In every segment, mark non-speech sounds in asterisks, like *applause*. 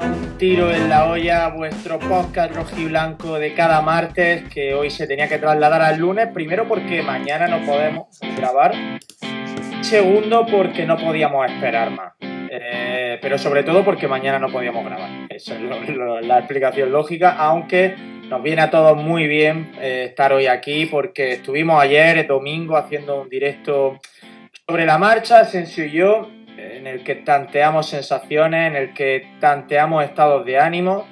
Un Tiro en la Olla, vuestro podcast rojiblanco de cada martes, que hoy se tenía que trasladar al lunes, primero porque mañana no podemos grabar, segundo porque no podíamos esperar más. Eh, pero sobre todo porque mañana no podíamos grabar. Esa es la explicación lógica, aunque nos viene a todos muy bien eh, estar hoy aquí porque estuvimos ayer, domingo, haciendo un directo sobre la marcha, Asensio y yo, en el que tanteamos sensaciones, en el que tanteamos estados de ánimo.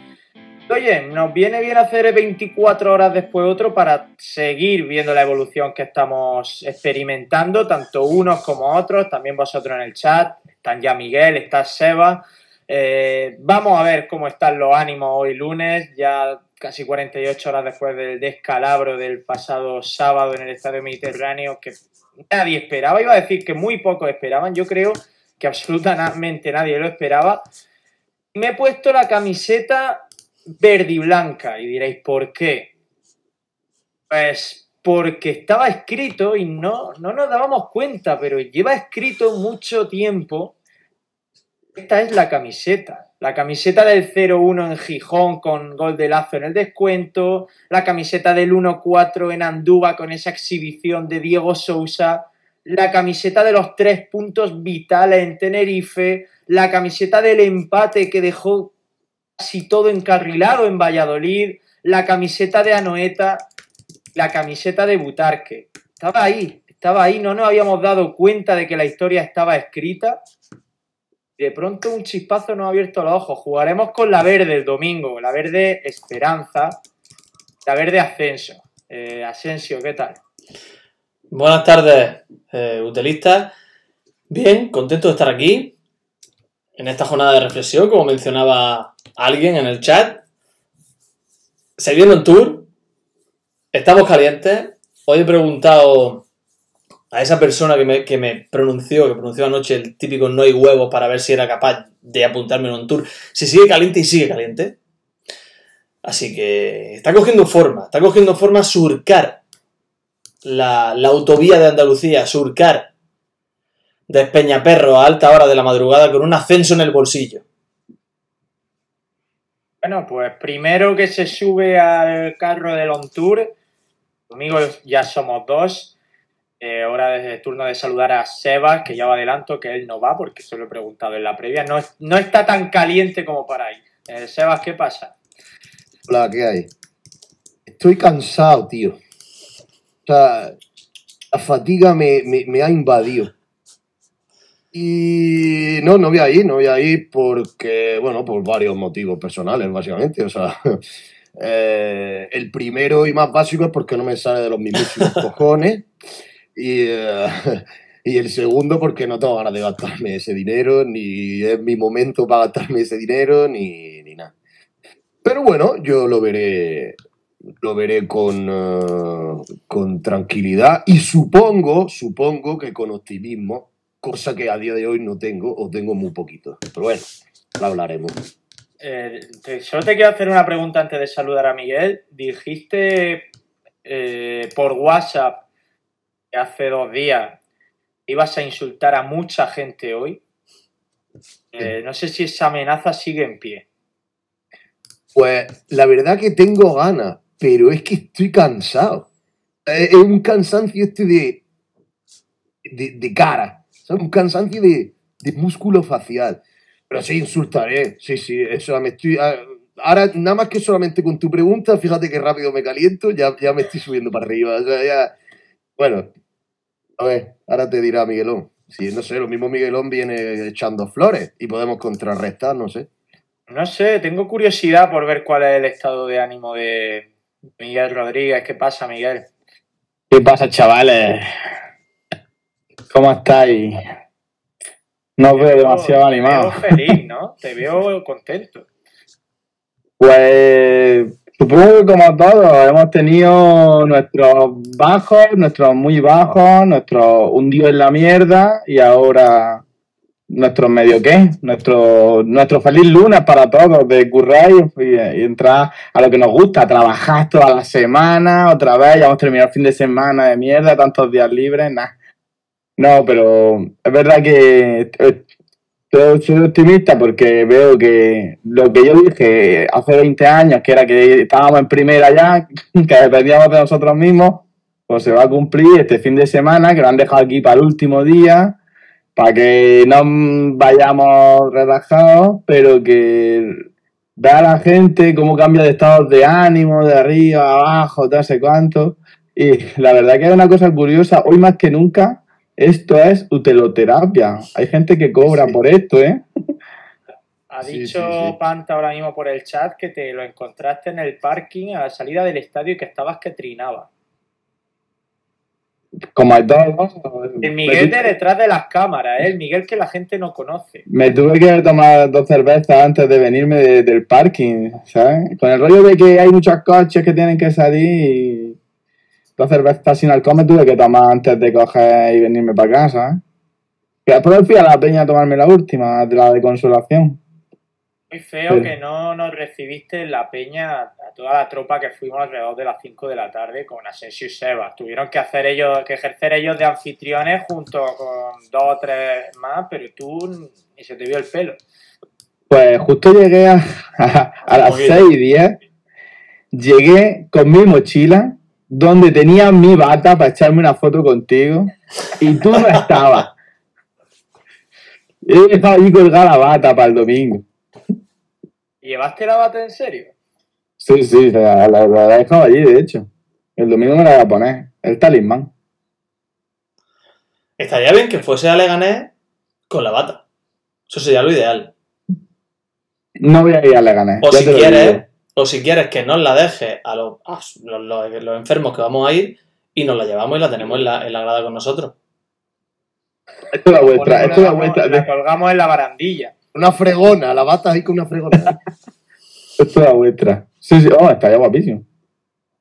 Oye, nos viene bien hacer 24 horas después otro para seguir viendo la evolución que estamos experimentando, tanto unos como otros, también vosotros en el chat, están ya Miguel, está Seba. Eh, vamos a ver cómo están los ánimos hoy lunes, ya casi 48 horas después del descalabro del pasado sábado en el Estadio Mediterráneo, que nadie esperaba, iba a decir que muy pocos esperaban, yo creo que absolutamente nadie lo esperaba. Me he puesto la camiseta verde y blanca y diréis, ¿por qué? Pues porque estaba escrito y no, no nos dábamos cuenta, pero lleva escrito mucho tiempo. Esta es la camiseta. La camiseta del 0-1 en Gijón con gol de Lazo en el descuento. La camiseta del 1-4 en Andúba con esa exhibición de Diego Sousa. La camiseta de los tres puntos vitales en Tenerife. La camiseta del empate que dejó casi todo encarrilado en Valladolid. La camiseta de Anoeta. La camiseta de Butarque. Estaba ahí, estaba ahí. No nos habíamos dado cuenta de que la historia estaba escrita. De pronto un chispazo nos ha abierto los ojos. Jugaremos con la verde el domingo, la verde Esperanza, la verde Ascenso. Eh, Asensio, ¿qué tal? Buenas tardes, eh, utilistas. Bien, contento de estar aquí en esta jornada de reflexión, como mencionaba alguien en el chat. Se viene un tour, estamos calientes. Hoy he preguntado a esa persona que me, pronunció, que pronunció anoche el típico no hay huevos para ver si era capaz de apuntarme en un tour, si sigue caliente y sigue caliente. Así que está cogiendo forma, está cogiendo forma surcar la, la autovía de Andalucía, surcar de Peñaperro a alta hora de la madrugada con un ascenso en el bolsillo. Bueno, pues primero que se sube al carro del On Tour. Conmigo ya somos dos. Eh, hora de turno de saludar a Sebas, que ya va adelanto que él no va, porque se lo he preguntado en la previa. No, es- no está tan caliente como para ir. Eh, Sebas, ¿qué pasa? Hola, ¿qué hay? Estoy cansado, tío. O sea, la fatiga me, me- me ha invadido. Y no, no voy a ir, no voy a ir porque, bueno, por varios motivos personales, básicamente. O sea, *laughs* eh, el primero y más básico es porque no me sale de los mismísimos *laughs* cojones. Y, eh, *laughs* y el segundo porque no tengo ganas de gastarme ese dinero, ni es mi momento para gastarme ese dinero, ni, ni nada. Pero bueno, yo lo veré, lo veré con, eh, con tranquilidad y supongo, supongo que con optimismo, cosa que a día de hoy no tengo o tengo muy poquito. Pero bueno, lo hablaremos. Eh, te- solo te quiero hacer una pregunta antes de saludar a Miguel. Dijiste eh, por WhatsApp que hace dos días ibas a insultar a mucha gente hoy. Eh, no sé si esa amenaza sigue en pie. Pues la verdad que tengo ganas, pero es que estoy cansado. Es es un cansancio este de, de, de cara, ¿sabes? Un cansancio de, de músculo facial. Pero sí, insultaré, sí, sí, eso me estoy... ah, Ahora, nada más que solamente con tu pregunta, fíjate que rápido me caliento, ya, ya me estoy subiendo para arriba. o sea, ya- Bueno, a ver, ahora te dirá Miguelón. Si no sé, lo mismo Miguelón viene echando flores y podemos contrarrestar, no sé. No sé, tengo curiosidad por ver cuál es el estado de ánimo de Miguel Rodríguez. ¿Qué pasa, Miguel? ¿Qué pasa, chavales? ¿Cómo estáis? No os veo demasiado Te animado. veo feliz, ¿no? Te veo *laughs* contento. Pues Supongo que como todos, hemos tenido nuestros bajos, nuestros muy bajos, nuestros hundidos en la mierda y ahora nuestro medio qué, nuestro, nuestro feliz lunes para todos, de currar y, y entrar a lo que nos gusta, trabajar toda la semana, otra vez, ya hemos terminado el fin de semana de mierda, tantos días libres, nada. No, pero es verdad que eh, soy optimista porque veo que lo que yo dije hace 20 años, que era que estábamos en primera ya, *laughs* que dependíamos de nosotros mismos, pues se va a cumplir este fin de semana, que lo han dejado aquí para el último día, para que no vayamos relajados, pero que vea a la gente cómo cambia de estados de ánimo, de arriba, a abajo, no sé cuánto. Y la verdad que es una cosa curiosa, hoy más que nunca, esto es uteloterapia. Hay gente que cobra Sí. por esto, ¿eh? Ha Sí, dicho sí, sí. Panta ahora mismo por el chat que te lo encontraste en el parking a la salida del estadio y que estabas que trinaba. Como hay todos. El Miguel de detrás de las cámaras, ¿eh? el Miguel que la gente no conoce. Me tuve que tomar dos cervezas antes de venirme de- del parking, ¿sabes? Con el rollo de que hay muchos coches que tienen que salir y dos cervezas sin alcohol me tuve que tomar antes de coger y venirme para casa, ¿eh? Y después fui a la peña a tomarme la última, de la de consolación. Muy feo que no nos recibiste en la peña a toda la tropa que fuimos alrededor de las 5 de la tarde con Asensio y Sebas. Tuvieron que hacer ellos, que ejercer ellos de anfitriones junto con dos o tres más, pero tú ni se te vio el pelo. Pues justo llegué a, a, a las poquito. 6 y 10. Llegué con mi mochila, donde tenía mi bata para echarme una foto contigo, y tú no estabas. He dejado allí colgada la bata para el domingo. ¿Y llevaste la bata en serio? Sí, sí, la, la- la he dejado allí, de hecho. El domingo me la voy a poner. El talismán. Estaría bien que fuese a Leganés con la bata. Eso sería lo ideal. No voy a ir a Leganés. O si quieres, o si quieres que nos la deje a los, a los, los- los enfermos que vamos a ir y nos la llevamos y la tenemos en la, en la grada con nosotros. Esto es la vuestra, esto es la la- vuestra. La colgamos en la barandilla. Una fregona, la bata ahí con una fregona. *laughs* Esto es vuestra. Sí, sí, oh, estaría guapísimo.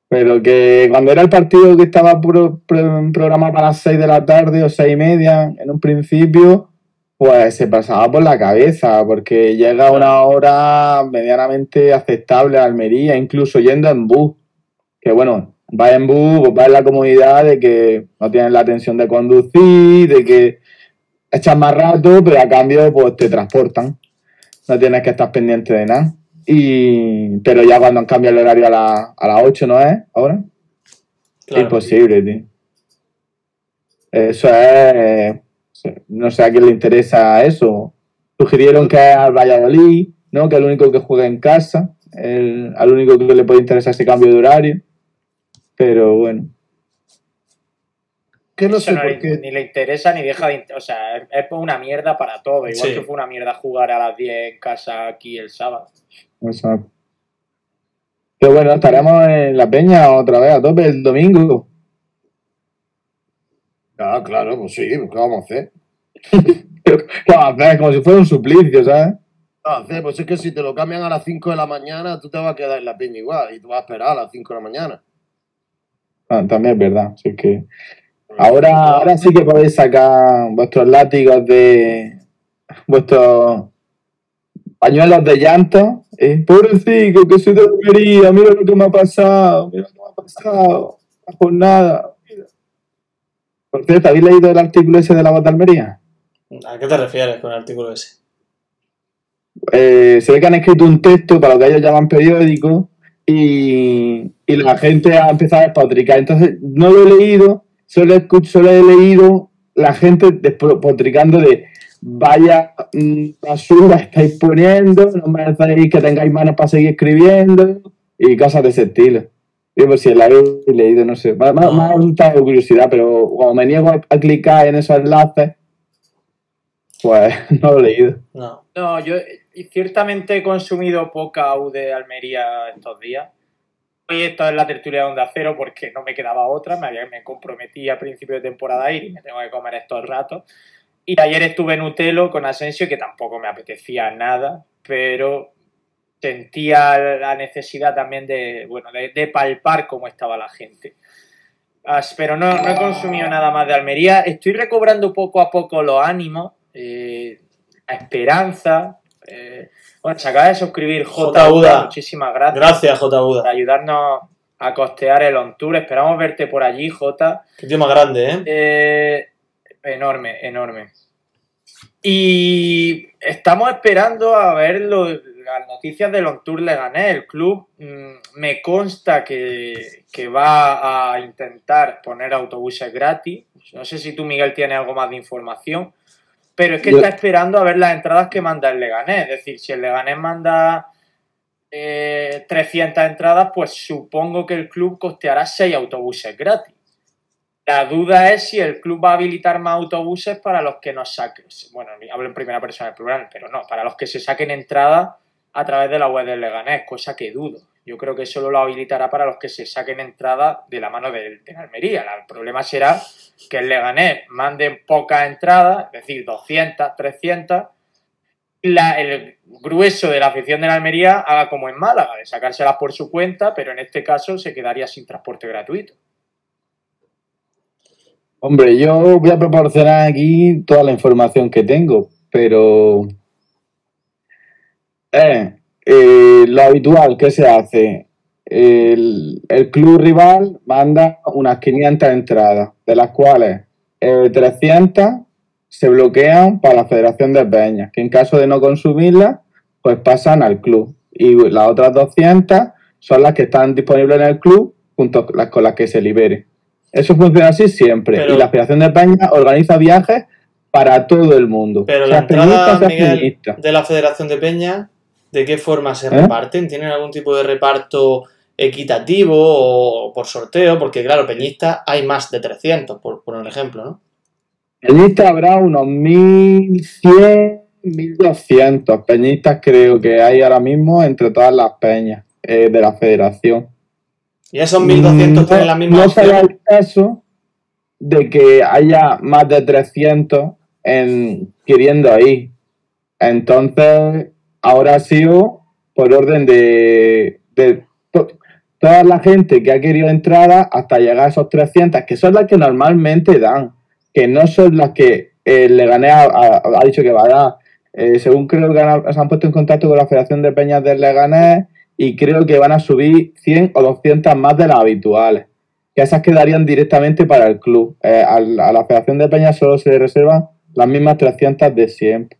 Pero que cuando era el partido que estaba pro- pro- programado para las 6 de la tarde o 6 y media, en un principio, pues se pasaba por la cabeza, porque llega a una hora medianamente aceptable a Almería, incluso yendo en bus. Que bueno, va en bus, pues va en la comodidad de que no tienes la tensión de conducir, de que echas más rato, pero a cambio pues te transportan. No tienes que estar pendiente de nada. Y, pero ya cuando han cambiado el horario a, la- a las 8, ¿no es? Ahora. Claro. Imposible, tío. Eso es. No sé a quién le interesa eso. Sugirieron que es al Valladolid, ¿no? Que es el único que juega en casa. El, al único que le puede interesar ese cambio de horario. Pero bueno. Que no Eso sé no por le- qué. ni le interesa ni deja de. O sea, es, es una mierda para todo. Igual Sí. que fue una mierda jugar a las 10 en casa aquí el sábado. Exacto. Pero bueno, estaremos en la peña otra vez a tope el domingo. Ah, claro, pues sí, pues ¿qué vamos a hacer? *laughs* ¿Qué vamos a hacer? Como si fuera un suplicio, ¿sabes? ¿Qué vamos a hacer? Pues es que si te lo cambian a las 5 de la mañana, tú te vas a quedar en la peña igual y tú vas a esperar a las 5 de la mañana. Ah, también es verdad. así que ahora, ahora sí que podéis sacar vuestros látigos de vuestros pañuelos de llanto. ¿eh? Pobrecito, que soy de Almería, mira lo que me ha pasado, mira lo que me ha pasado, la jornada. mira. Por cierto, ¿habéis leído el artículo ese de la voz de Almería? ¿A qué te refieres con el artículo ese? Eh, se ve que han escrito un texto para lo que ellos llaman periódico y, y la gente ha empezado a despotricar. Entonces, no lo he leído, solo, escucho, solo he leído la gente despotricando de vaya mm, basura estáis poniendo, no merecéis que tengáis manos para seguir escribiendo y cosas de ese estilo. Yo pues si la habéis leído, no sé. Me, me- me ha resultado curiosidad, pero como me niego a, a clicar en esos enlaces, pues *laughs* no lo he leído. No. No, yo ciertamente he consumido poca AU de Almería estos días. Hoy esto es la tertulia de Onda Cero porque no me quedaba otra. Me, había, me comprometí a principio de temporada a ir y me tengo que comer estos ratos. Y ayer estuve en Utelo con Asensio, que tampoco me apetecía nada, pero sentía la necesidad también de, bueno, de, palpar cómo estaba la gente. pero no, he consumido nada más de Almería. Estoy recobrando poco a poco los ánimos, eh, la esperanza. Eh, bueno, se acaba de suscribir J. Muchísimas gracias. Gracias, J. Por ayudarnos a costear el on tour. Esperamos verte por allí, J. Qué tío más grande, ¿eh? ¿eh? Enorme, enorme. Y estamos esperando a ver las noticias del on tour Leganés. El club mm, me consta que, que, va a intentar poner autobuses gratis. No sé si tú, Miguel, tienes algo más de información. Pero es que está esperando a ver las entradas que manda el Leganés. Es decir, si el Leganés manda 300 eh, entradas, pues supongo que el club costeará 6 autobuses gratis. La duda es si el club va a habilitar más autobuses para los que nos saquen. Bueno, hablo en primera persona del plural, pero no, para los que se saquen entradas a través de la web del Leganés, cosa que dudo. Yo creo que solo lo habilitará para los que se saquen entradas de la mano de, de Almería. El problema será que el Leganés mande pocas entradas, es decir, 200, 300, el grueso de la afición de la Almería haga como en Málaga, de sacárselas por su cuenta, pero en este caso se quedaría sin transporte gratuito. Hombre, yo voy a proporcionar aquí toda la información que tengo, pero eh, eh, lo habitual que se hace, el, club rival manda unas 500 entradas, de las cuales 300 eh, se bloquean para la Federación de Peñas, que en caso de no consumirlas, pues pasan al club. Y las otras 200 son las que están disponibles en el club junto con las, con las que se libere. Eso funciona así siempre. y la Federación de Peñas organiza viajes para todo el mundo. Pero la entrada, de la Federación de Peñas, ¿de qué forma se ¿Eh? reparten? ¿Tienen algún tipo de reparto equitativo o por sorteo? Porque claro, peñistas hay más de 300, por, por un ejemplo, ¿no? Peñistas habrá unos 1100, 1200 peñistas creo que hay ahora mismo entre todas las peñas eh, de la federación. ¿Y esos 1200 mm, tienen la misma No será el caso de que haya más de 300 en, queriendo ahí. Entonces, ahora ha sido por orden de, de toda la gente que ha querido entrada hasta llegar a esos 300, que son las que normalmente dan que no son las que eh, le gané ha, dicho que va a dar. Eh, según creo que se han puesto en contacto con la Federación de Peñas del Leganés y creo que van a subir 100 o 200 más de las habituales. Que esas quedarían directamente para el club. Eh, a, la Federación de Peñas solo se reservan las mismas 300 de siempre.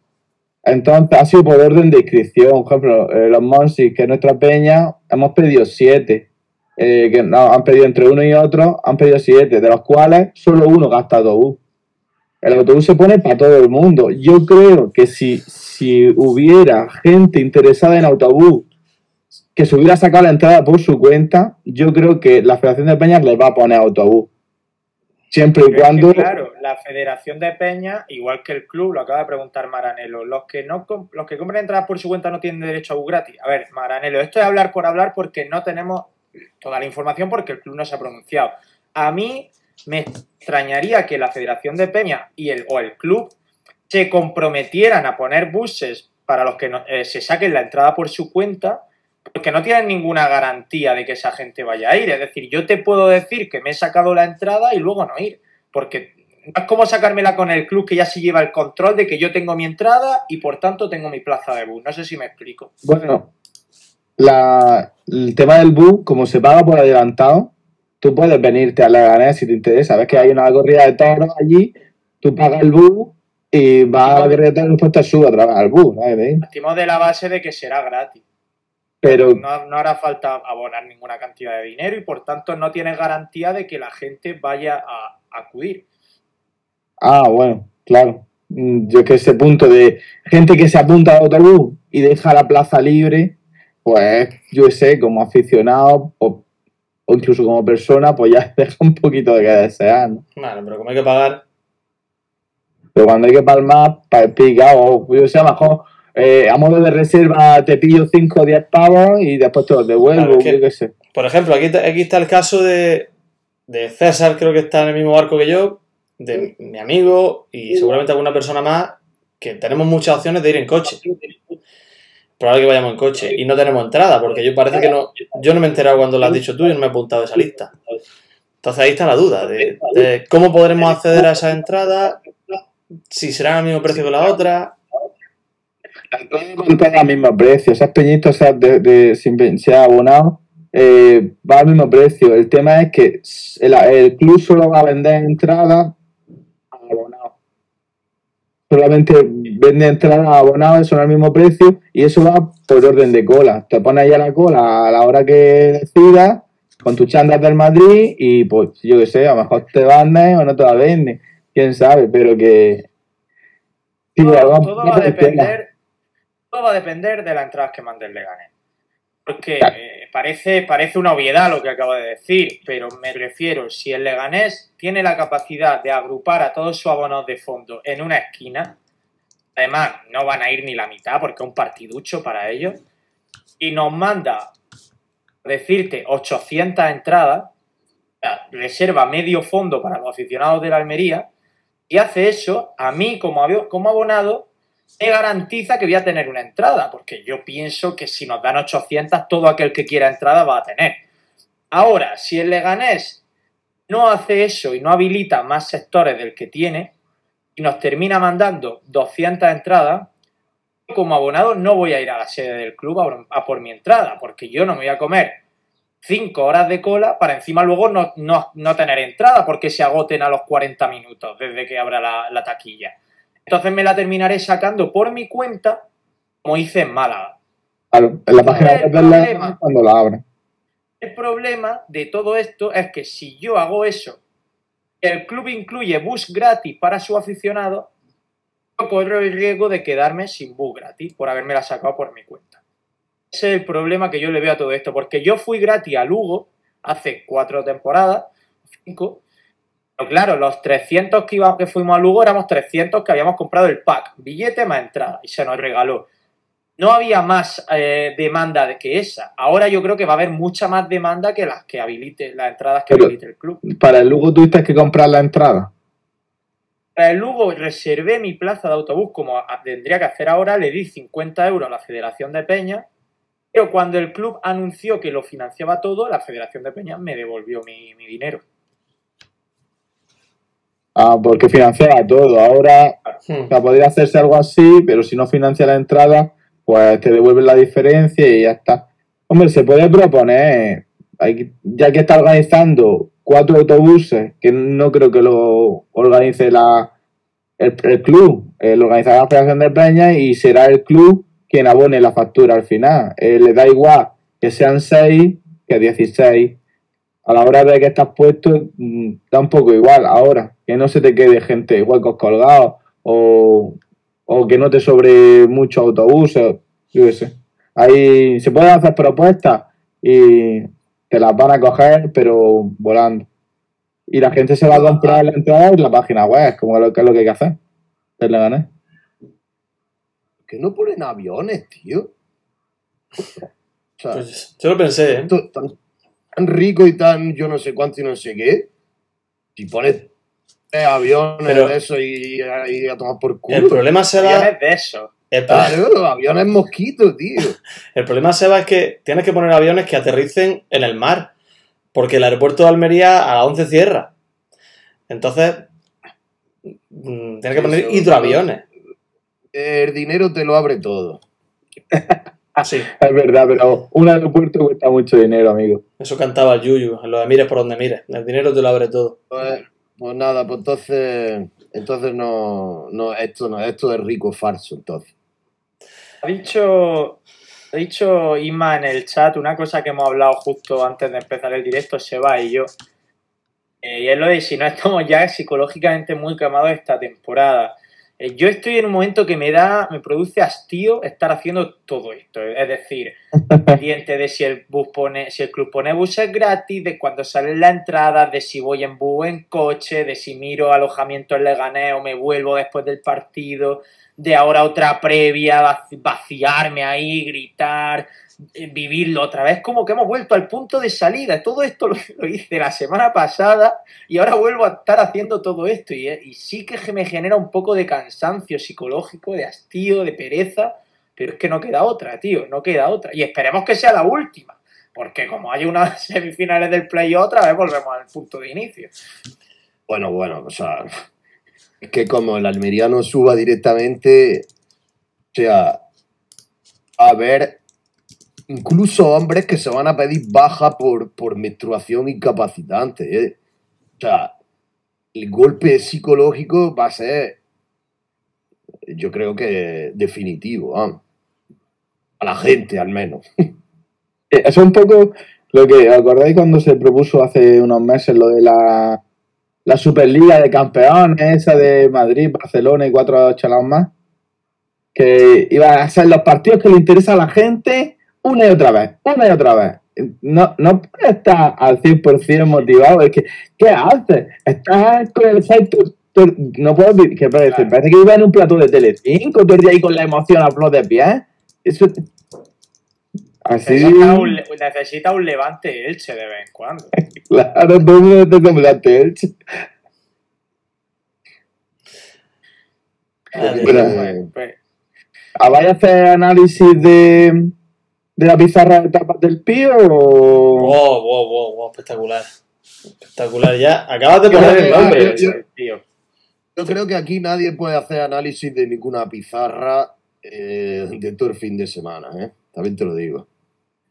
Entonces, ha sido por orden de inscripción. Por ejemplo, los Monsis, que es nuestra peña, hemos pedido 7. que no, han pedido entre uno y otro, han pedido 7, de los cuales solo uno gasta autobús. El autobús se pone para todo el mundo. Yo creo que si, si hubiera gente interesada en autobús que se hubiera sacado la entrada por su cuenta, yo creo que la Federación de Peñas les va a poner autobús. Siempre y cuando. claro, la Federación de Peñas, igual que el club, lo acaba de preguntar Maranelo, los que no los que compran entradas por su cuenta no tienen derecho a bus gratis. A ver, Maranelo, esto es hablar por hablar porque no tenemos toda la información porque el club no se ha pronunciado. A mí me extrañaría que la Federación de Peña y el, o el club se comprometieran a poner buses para los que eh, se saquen la entrada por su cuenta, porque no tienen ninguna garantía de que esa gente vaya a ir. Es decir, yo te puedo decir que me he sacado la entrada y luego no ir, porque no es como sacármela con el club que ya se lleva el control de que yo tengo mi entrada y por tanto tengo mi plaza de bus. No sé si me explico. Bueno, el tema del bus, como se paga por adelantado, tú puedes venirte a Leganés si te interesa. Ves que hay una corrida de toros allí, tú pagas el bus y vas a la corrida de toros y después te subes otra vez al bus. Partimos de la base de que será gratis. Pero no, hará falta abonar ninguna cantidad de dinero y por tanto no tienes garantía de que la gente vaya a, acudir. Ah, bueno, claro. Mm, yo que ese punto de gente que se apunta al autobús y deja la plaza libre, pues yo sé, como aficionado, o incluso como persona, pues ya *laughs* deja un poquito de que desear. ¿no? Vale, pero como hay que pagar. Pero cuando hay que palmar, para pica, o yo sé, mejor eh, a modo de reserva te pillo 5 o 10 pavos y después te los devuelvo, yo qué sé. Por ejemplo, aquí, aquí está el caso de, de César, creo que está en el mismo barco que yo, de mi amigo y seguramente alguna persona más, que tenemos muchas opciones de ir en coche. probable que vayamos en coche y no tenemos entrada, porque yo parece que no, yo no me he enterado cuando lo has dicho tú y no me he apuntado a esa lista. Entonces ahí está la duda de, de cómo podremos acceder a esa entrada, si serán al mismo precio que la otra. Todo al mismo precio. Esas peñitas de, de, sin ser abonado eh, va al mismo precio. El tema es que el, el club solo va a vender entradas a abonados. Solamente vende entradas a abonados, son al mismo precio y eso va por orden de cola. Te pones ahí a la cola a la hora que decidas con tus chandas del Madrid y pues yo qué sé, a lo mejor te venden o no te la venden. Quién sabe, pero que... Sí, todo, todo va a depender todo va a depender de las entradas que mande el Leganés. Porque eh, parece, parece una obviedad lo que acabo de decir, pero me refiero, si el Leganés tiene la capacidad de agrupar a todos sus abonos de fondo en una esquina, además no van a ir ni la mitad porque es un partiducho para ellos, y nos manda decirte 800 entradas, reserva medio fondo para los aficionados de la Almería, y hace eso, a mí como, como abonado, me garantiza que voy a tener una entrada, porque yo pienso que si nos dan 800, todo aquel que quiera entrada va a tener. Ahora, si el Leganés no hace eso y no habilita más sectores del que tiene, y nos termina mandando 200 entradas, como abonado no voy a ir a la sede del club a, por mi entrada, porque yo no me voy a comer 5 horas de cola para encima luego no, no, no, tener entrada porque se agoten a los 40 minutos desde que abra la taquilla. Entonces me la terminaré sacando por mi cuenta, como hice en Málaga. Claro, en la página web del Leganés cuando la abren. El problema de todo esto es que si yo hago eso, el club incluye bus gratis para su aficionado, yo corro el riesgo de quedarme sin bus gratis por haberme la sacado por mi cuenta. Ese es el problema que yo le veo a todo esto, porque yo fui gratis a Lugo hace cuatro temporadas, cinco, pero claro, los 300 que, íbamos, que fuimos a Lugo éramos 300 que habíamos comprado el pack, billete más entrada, y se nos regaló. No había más eh, demanda de que esa. Ahora yo creo que va a haber mucha más demanda que las que habilite, las entradas que Pero, habilite el club. Para el Lugo tuviste que comprar la entrada. Para el Lugo reservé mi plaza de autobús como tendría que hacer ahora, le di 50 euros a la Federación de Peña, pero cuando el club anunció que lo financiaba todo, la Federación de Peña me devolvió mi, mi dinero. Ah, porque financiaba todo. Ahora Hmm. o sea, podría hacerse algo así, pero si no financia la entrada, pues te devuelven la diferencia y ya está. Hombre, se puede proponer, hay, ya que está organizando cuatro autobuses, que no creo que lo organice la, el, el club, eh, lo organizará la Federación de Peña y será el club quien abone la factura al final. Eh, le da igual que sean seis que 16. A la hora de que estás puesto, mm, da un poco igual ahora. Que no se te quede gente huecos colgados o, o que no te sobre muchos autobuses. Yo qué sé. Ahí se pueden hacer propuestas y te las van a coger, pero volando. Y la gente se va a comprar la entrada en la página web, como lo que es lo que hay que hacer. Del Leganés. que no ponen aviones, tío? O sea, Pues yo lo pensé, ¿eh? Tan, rico y tan yo no sé cuánto y no sé qué. Si pones tres aviones Pero- de eso y, y a tomar por culo. El problema se va. Aviones de eso. El, Claro, los aviones mosquitos, tío. *laughs* el problema se va es que tienes que poner aviones que aterricen en el mar. Porque el aeropuerto de Almería a las 11 cierra. Entonces, mm, tienes que poner hidroaviones. El dinero te lo abre todo. *laughs* Sí, Es verdad, pero un aeropuerto cuesta mucho dinero, amigo. eso cantaba el Yuyu, en lo de mires por donde mires. El dinero te lo abre todo. Pues, pues nada, pues entonces, entonces no, no, esto no, esto es rico falso, entonces. Ha dicho, ha dicho Isma en el chat una cosa que hemos hablado justo antes de empezar el directo, Seba y yo. Eh, y es lo de si no estamos ya psicológicamente muy quemados esta temporada. Eh, yo estoy en un momento que me da, me produce hastío estar haciendo todo esto. Es decir, *laughs* pendiente de si el bus pone, si el club pone buses gratis, de cuando sale la entrada, de si voy en bus o en coche, de si miro alojamiento en Leganés o me vuelvo después del partido, de ahora otra previa, vaci- vaciarme ahí, gritar, vivirlo otra vez, como que hemos vuelto al punto de salida. Todo esto lo, hice la semana pasada y ahora vuelvo a estar haciendo todo esto y, eh, y sí que me genera un poco de cansancio psicológico, de hastío, de pereza, pero es que no queda otra, tío, no queda otra. Y esperemos que sea la última, porque como hay unas *laughs* semifinales del play otra vez volvemos al punto de inicio. Bueno, bueno, o sea, es que como el Almería no suba directamente, o sea, a ver, incluso hombres que se van a pedir baja por, por menstruación incapacitante. ¿eh? O sea, el golpe psicológico va a ser, yo creo que definitivo, a la gente al menos. *laughs* Eh, es un poco lo que, ¿acordáis cuando se propuso hace unos meses lo de la, la Superliga de Campeones, esa de Madrid, Barcelona y cuatro chalados más? Que iban a ser los partidos que le interesa a la gente una y otra vez, una y otra vez. No, no puedes estar al 100% motivado. Es que, ¿qué haces? Estás con el efecto. No puedo vi- que parece, parece que iba en un plato de Telecinco, el día ahí con la emoción a flor de pie. Eso. Así. Necesita un, le- necesita un levante Elche de vez en cuando. *laughs* Claro, todo el mundo semblante Elche. Mira. eh, Pues, ¿Ah, ¿Vais a hacer análisis de, de la pizarra de tapas del pío o.? Wow, wow, wow, wow, espectacular. Espectacular ya. Acabas de poner el nombre. yo- tío. Yo creo que aquí nadie puede hacer análisis de ninguna pizarra eh, de todo el fin de semana, ¿eh? También te lo digo.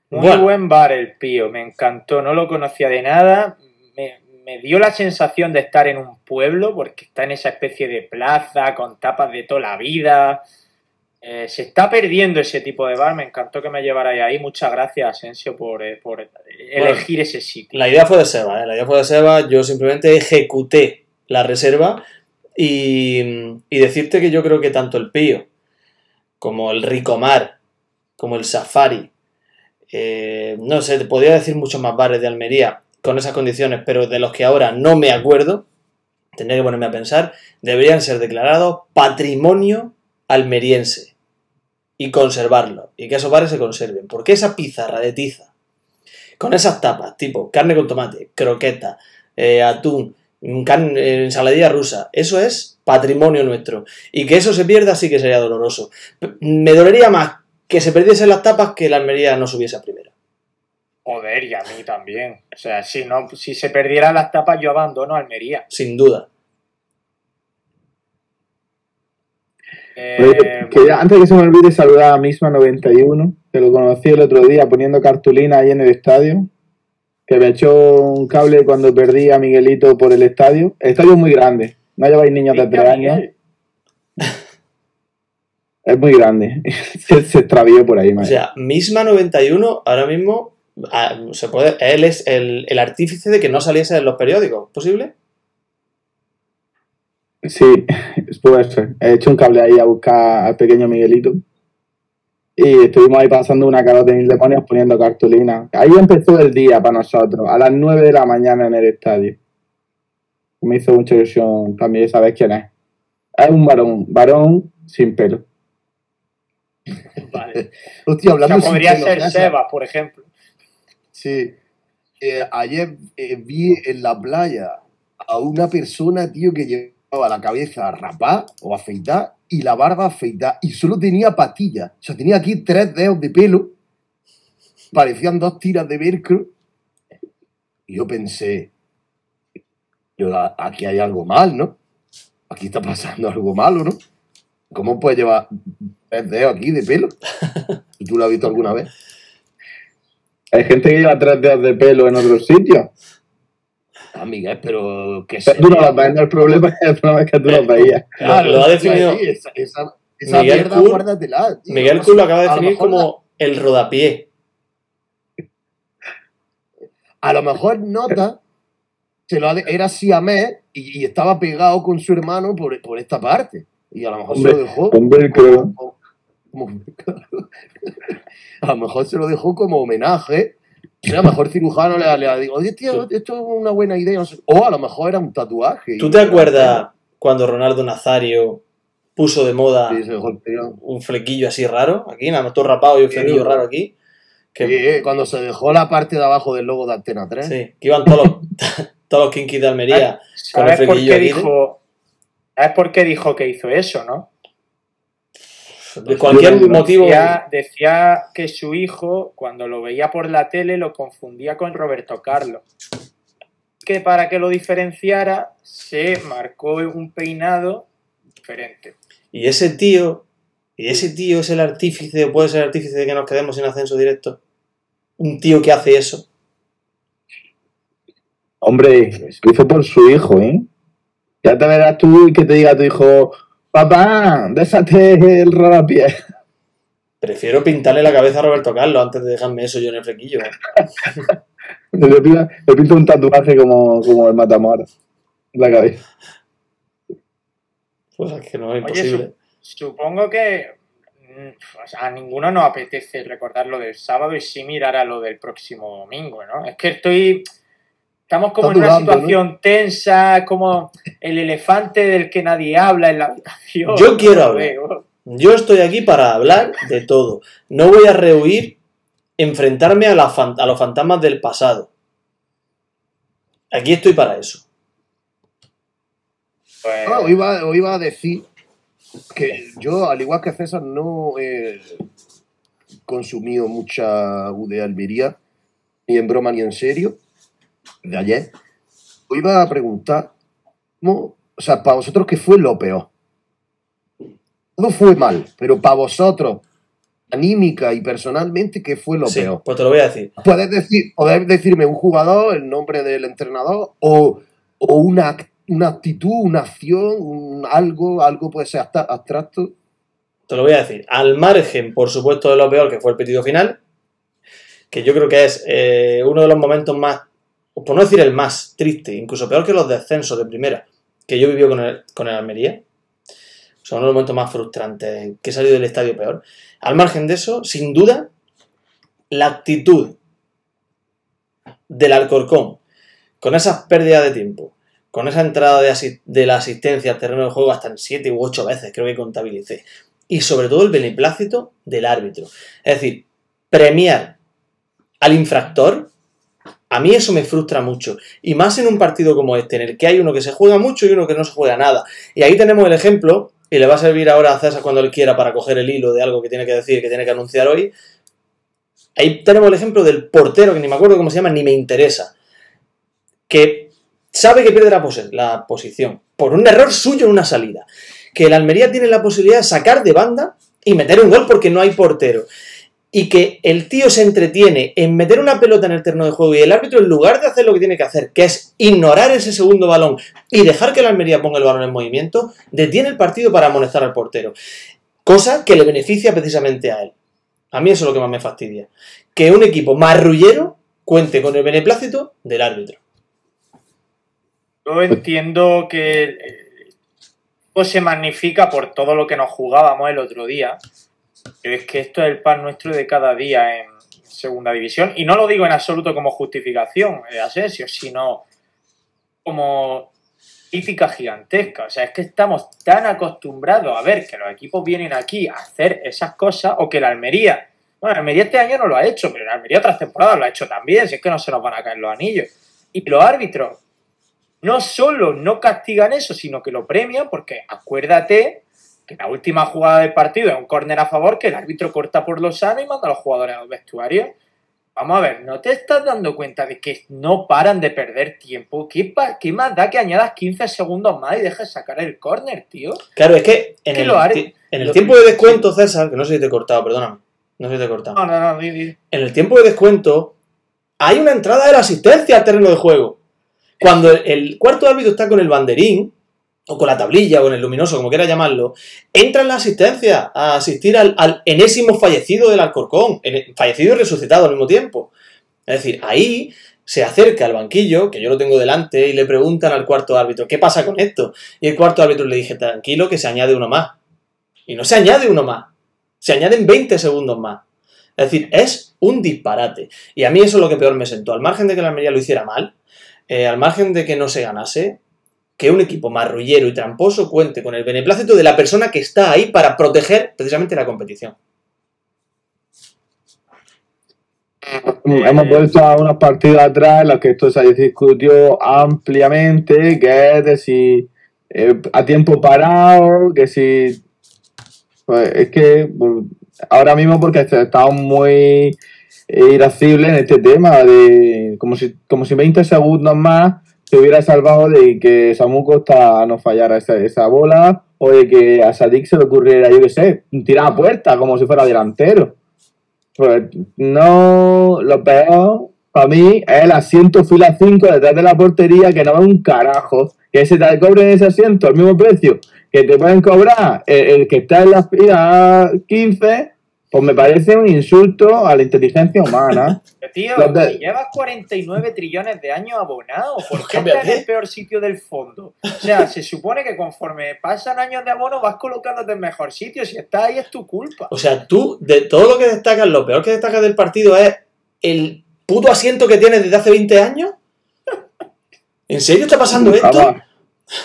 Muy Bueno. buen bar el pío, me encantó, no lo conocía de nada. Me, me dio la sensación de estar en un pueblo, porque está en esa especie de plaza con tapas de toda la vida. Eh, se está perdiendo ese tipo de bar, me encantó que me llevarais ahí. Muchas gracias, Asensio, por, eh, por elegir ese sitio. La idea fue de Seba, ¿eh? La idea fue de Seba. Yo simplemente ejecuté la reserva y, y decirte que yo creo que tanto el Pío como el Ricomar, como el Safari, eh, no sé, te podría decir muchos más bares de Almería con esas condiciones, pero de los que ahora no me acuerdo, tendré que ponerme a pensar, deberían ser declarados patrimonio almeriense y conservarlo, y que esos bares se conserven, porque esa pizarra de tiza con esas tapas, tipo carne con tomate, croqueta, eh, atún, mm, carne- eh, ensaladilla rusa, eso es patrimonio nuestro. Y que eso se pierda sí que sería doloroso. Me dolería más que se perdiesen las tapas que la Almería no subiese a primera. Joder, y a mí también. O sea, si, no, si se perdieran las tapas, yo abandono Almería. Sin duda. Eh, que ya- antes que se me olvide saludar a Misma91, que lo conocí el otro día poniendo cartulina ahí en el estadio, que me echó un cable cuando perdí a Miguelito por el estadio. El estadio es muy grande, no lleváis niños de ¿viste 3 a años, es muy grande. *laughs* se, se extravió por ahí, O madre. sea, misma 91, ahora mismo, ah, se puede, él es el, el artífice de que no saliese en los periódicos. ¿Posible? Sí, puede ser. He hecho un cable ahí a buscar al pequeño Miguelito. Y estuvimos ahí pasando una carota de mil demonios poniendo cartulina. Ahí empezó el día para nosotros, a las 9 de la mañana en el estadio. Me hizo mucha ilusión también saber quién es. Es un varón, varón sin pelo. Vale. *laughs* Hostia, O hablando sea, podría pelo, ser gracias. Seba, por ejemplo. Sí. Eh, ayer eh, vi en la playa a una persona, tío, que llevaba la cabeza rapada o afeitada y la barba afeitada y solo tenía patillas. O sea, tenía aquí tres dedos de pelo. Parecían dos tiras de velcro. Y yo pensé, yo, a- aquí hay algo mal, ¿no? Aquí está pasando algo malo, ¿no? ¿Cómo puede llevar tres dedos aquí de pelo? ¿Tú lo has visto alguna vez? Hay gente que lleva tres dedos de pelo en otros sitios. Ah, Miguel, pero que Pero tú no los ves, no, el problema, el problema es que tú los veías. *laughs* Lo- lo ha definido- esa, esa, esa Miguel mierda, Kuhl- guárdatela. tío. Miguel No Kuhl lo acaba de definir como el rodapié. la- a lo mejor Nota se lo ha de- era siamés y, y estaba pegado con su hermano por, por esta parte. Y a lo mejor Hombre, se lo dejó. Con velcro. como- *laughs* como- *laughs* a lo mejor se lo dejó como homenaje. A lo mejor cirujano le, le ha dicho, oye, tío, esto es una buena idea. no sé. O a lo mejor era un tatuaje. ¿Tú te acuerdas cuando Ronaldo Nazario puso de moda Sí, un flequillo así raro? Aquí, nada más todo rapado y un flequillo raro aquí. Que, Sí, eh, cuando se dejó la parte de abajo del logo de Antena 3. sí, que iban todos los, *laughs* todos los kinkis de Almería. Con el ¿Sabes por flequillo qué dijo? ¿Sabes por qué dijo que hizo eso, no? De cualquier Yo- motivo. Decía, decía que su hijo, cuando lo veía por la tele, lo confundía con Roberto Carlos. Que para que lo diferenciara, se marcó un peinado diferente. Y ese tío, y ese tío es el artífice, puede ser el artífice de que nos quedemos sin ascenso directo. Un tío que hace eso. Hombre, lo hizo por su hijo, ¿eh? Ya te verás tú y que te diga tu hijo, papá, désate el rarapié. Prefiero pintarle la cabeza a Roberto Carlos antes de dejarme eso yo en el flequillo. *laughs* Le pinto, le pinto un tatuaje como, como el Matamora en la cabeza. Pues es que no es Oye, imposible. su- supongo que mm, o sea, a ninguno nos apetece recordar lo del sábado y sí mirar a lo del próximo domingo, ¿no? Es que estoy... Estamos como en una situación tensa, como el elefante del que nadie habla en la habitación. Yo *laughs* quiero hablar. Yo estoy aquí para hablar de todo. No voy a rehuir enfrentarme a, la fan- a los fantasmas del pasado. Aquí estoy para eso. Pues, Ah, os iba, os iba a decir que yo, al igual que César, no he consumido mucha de Almería, ni en broma ni en serio, de ayer. Os iba a preguntar, ¿cómo- o sea, para vosotros, ¿qué fue lo peor? No fue mal, pero para vosotros, anímica y personalmente, ¿qué fue lo Sí, peor? pues te lo voy a decir. Puedes decir, podés decirme un jugador, el nombre del entrenador, o, o una, una actitud, una acción, un algo, algo puede ser hasta abstracto. Te lo voy a decir. Al margen, por supuesto, de lo peor que fue el pedido final, que yo creo que es eh, uno de los momentos más, por no decir el más triste, incluso peor que los descensos de primera, que yo viví con el, con el Almería. De los momentos más frustrantes, que he salido del estadio peor. Al margen de eso, sin duda, la actitud del Alcorcón, con esas pérdidas de tiempo, con esa entrada de, de la asistencia al terreno de juego hasta en 7 u 8 veces, creo que contabilicé, y sobre todo el beneplácito del árbitro. Es decir, premiar al infractor, a mí eso me frustra mucho. Y más en un partido como este, en el que hay uno que se juega mucho y uno que no se juega nada. Y ahí tenemos el ejemplo, y le va a servir ahora a César cuando él quiera para coger el hilo de algo que tiene que decir, que tiene que anunciar hoy. Ahí tenemos el ejemplo del portero, que ni me acuerdo cómo se llama, ni me interesa. Que sabe que pierde la, la posición por un error suyo en una salida. Que el Almería tiene la posibilidad de sacar de banda y meter un gol porque no hay portero. Y que el tío se entretiene en meter una pelota en el terreno de juego y el árbitro, en lugar de hacer lo que tiene que hacer, que es ignorar ese segundo balón y dejar que el Almería ponga el balón en movimiento, detiene el partido para amonestar al portero. Cosa que le beneficia precisamente a él. A mí eso es lo que más me fastidia. Que un equipo marrullero cuente con el beneplácito del árbitro. Yo entiendo que pues se magnifica por todo lo que nos jugábamos el otro día. Es que esto es el pan nuestro de cada día en segunda división. Y no lo digo en absoluto como justificación, eh, Asensio, sino como crítica gigantesca. O sea, es que estamos tan acostumbrados a ver que los equipos vienen aquí a hacer esas cosas o que la Almería. Bueno, la Almería este año no lo ha hecho, pero la Almería otras temporadas lo ha hecho también. Si es que no se nos van a caer los anillos. Y los árbitros no solo no castigan eso, sino que lo premian porque acuérdate que la última jugada del partido es un córner a favor que el árbitro corta por lo sano y manda a los jugadores al vestuario. Vamos a ver, ¿no te estás dando cuenta de que no paran de perder tiempo? ¿Qué, más da que añadas 15 segundos más y dejes sacar el córner, tío? Claro, es que en el, en tiempo de descuento, César, que no sé si te he cortado, perdóname. No sé si te he cortado. No, no, no, di, di. En el tiempo de descuento hay una entrada de la asistencia al terreno de juego. Cuando el, el cuarto árbitro está con el banderín, o con la tablilla, o con el luminoso, como quiera llamarlo, entra en la asistencia a asistir al, enésimo fallecido del Alcorcón, en- fallecido y resucitado al mismo tiempo. Es decir, ahí se acerca al banquillo, que yo lo tengo delante, y le preguntan al cuarto árbitro, ¿qué pasa con esto? Y el cuarto árbitro le dije, tranquilo, que se añade uno más. Y no se añade uno más, se añaden 20 segundos más. Es decir, es un disparate. Y a mí eso es lo que peor me sentó. Al margen de que la Almería lo hiciera mal, eh, al margen de que no se ganase, que un equipo marrullero y tramposo cuente con el beneplácito de la persona que está ahí para proteger precisamente la competición. Hemos vuelto a unos partidos atrás en los que esto se discutió ampliamente, que es de si eh, a tiempo parado, que si Pues es que pues, ahora mismo porque estamos muy irascibles en este tema de como si, como si 20 segundos más se hubiera salvado de que Samu Costa no fallara esa, esa bola o de que a Sadik se le ocurriera, yo qué sé, tirar puerta como si fuera delantero. Pues no, lo peor para mí es el asiento fila 5 detrás de la portería que no va un carajo. Que se te cobren ese asiento al mismo precio que te pueden cobrar el, el que está en la fila 15 pues me parece un insulto a la inteligencia humana. *laughs* Tío, de- si llevas 49 trillones de años abonado, ¿por qué Cámbiate. estás en el peor sitio del fondo? O sea, se supone que conforme pasan años de abono vas colocándote en mejor sitio. Si estás ahí es tu culpa. O sea, tú, de todo lo que destacas, lo peor que destacas del partido es el puto asiento que tienes desde hace 20 años. ¿En serio está pasando esto? Vamos,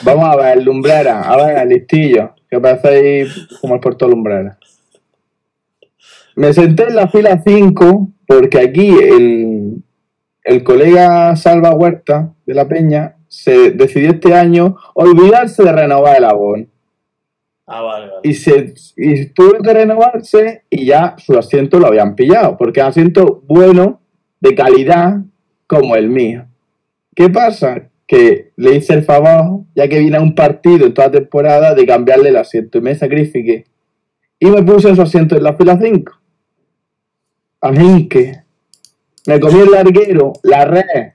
vamos a ver, Lumbrera, a ver, listillo, que parecéis como el puerto Lumbrera. Me senté en la fila 5 porque aquí el, el colega Salva Huerta de la Peña se decidió este año olvidarse de renovar el abono. Ah, vale, vale. Y, se, y tuvo que renovarse y ya su asiento lo habían pillado, porque es un asiento bueno, de calidad, como el mío. ¿Qué pasa? Que le hice el favor, ya que vine a un partido en toda temporada, de cambiarle el asiento y me sacrifiqué. Y me puse en su asiento en la fila 5. A mí que me comí el larguero, la red,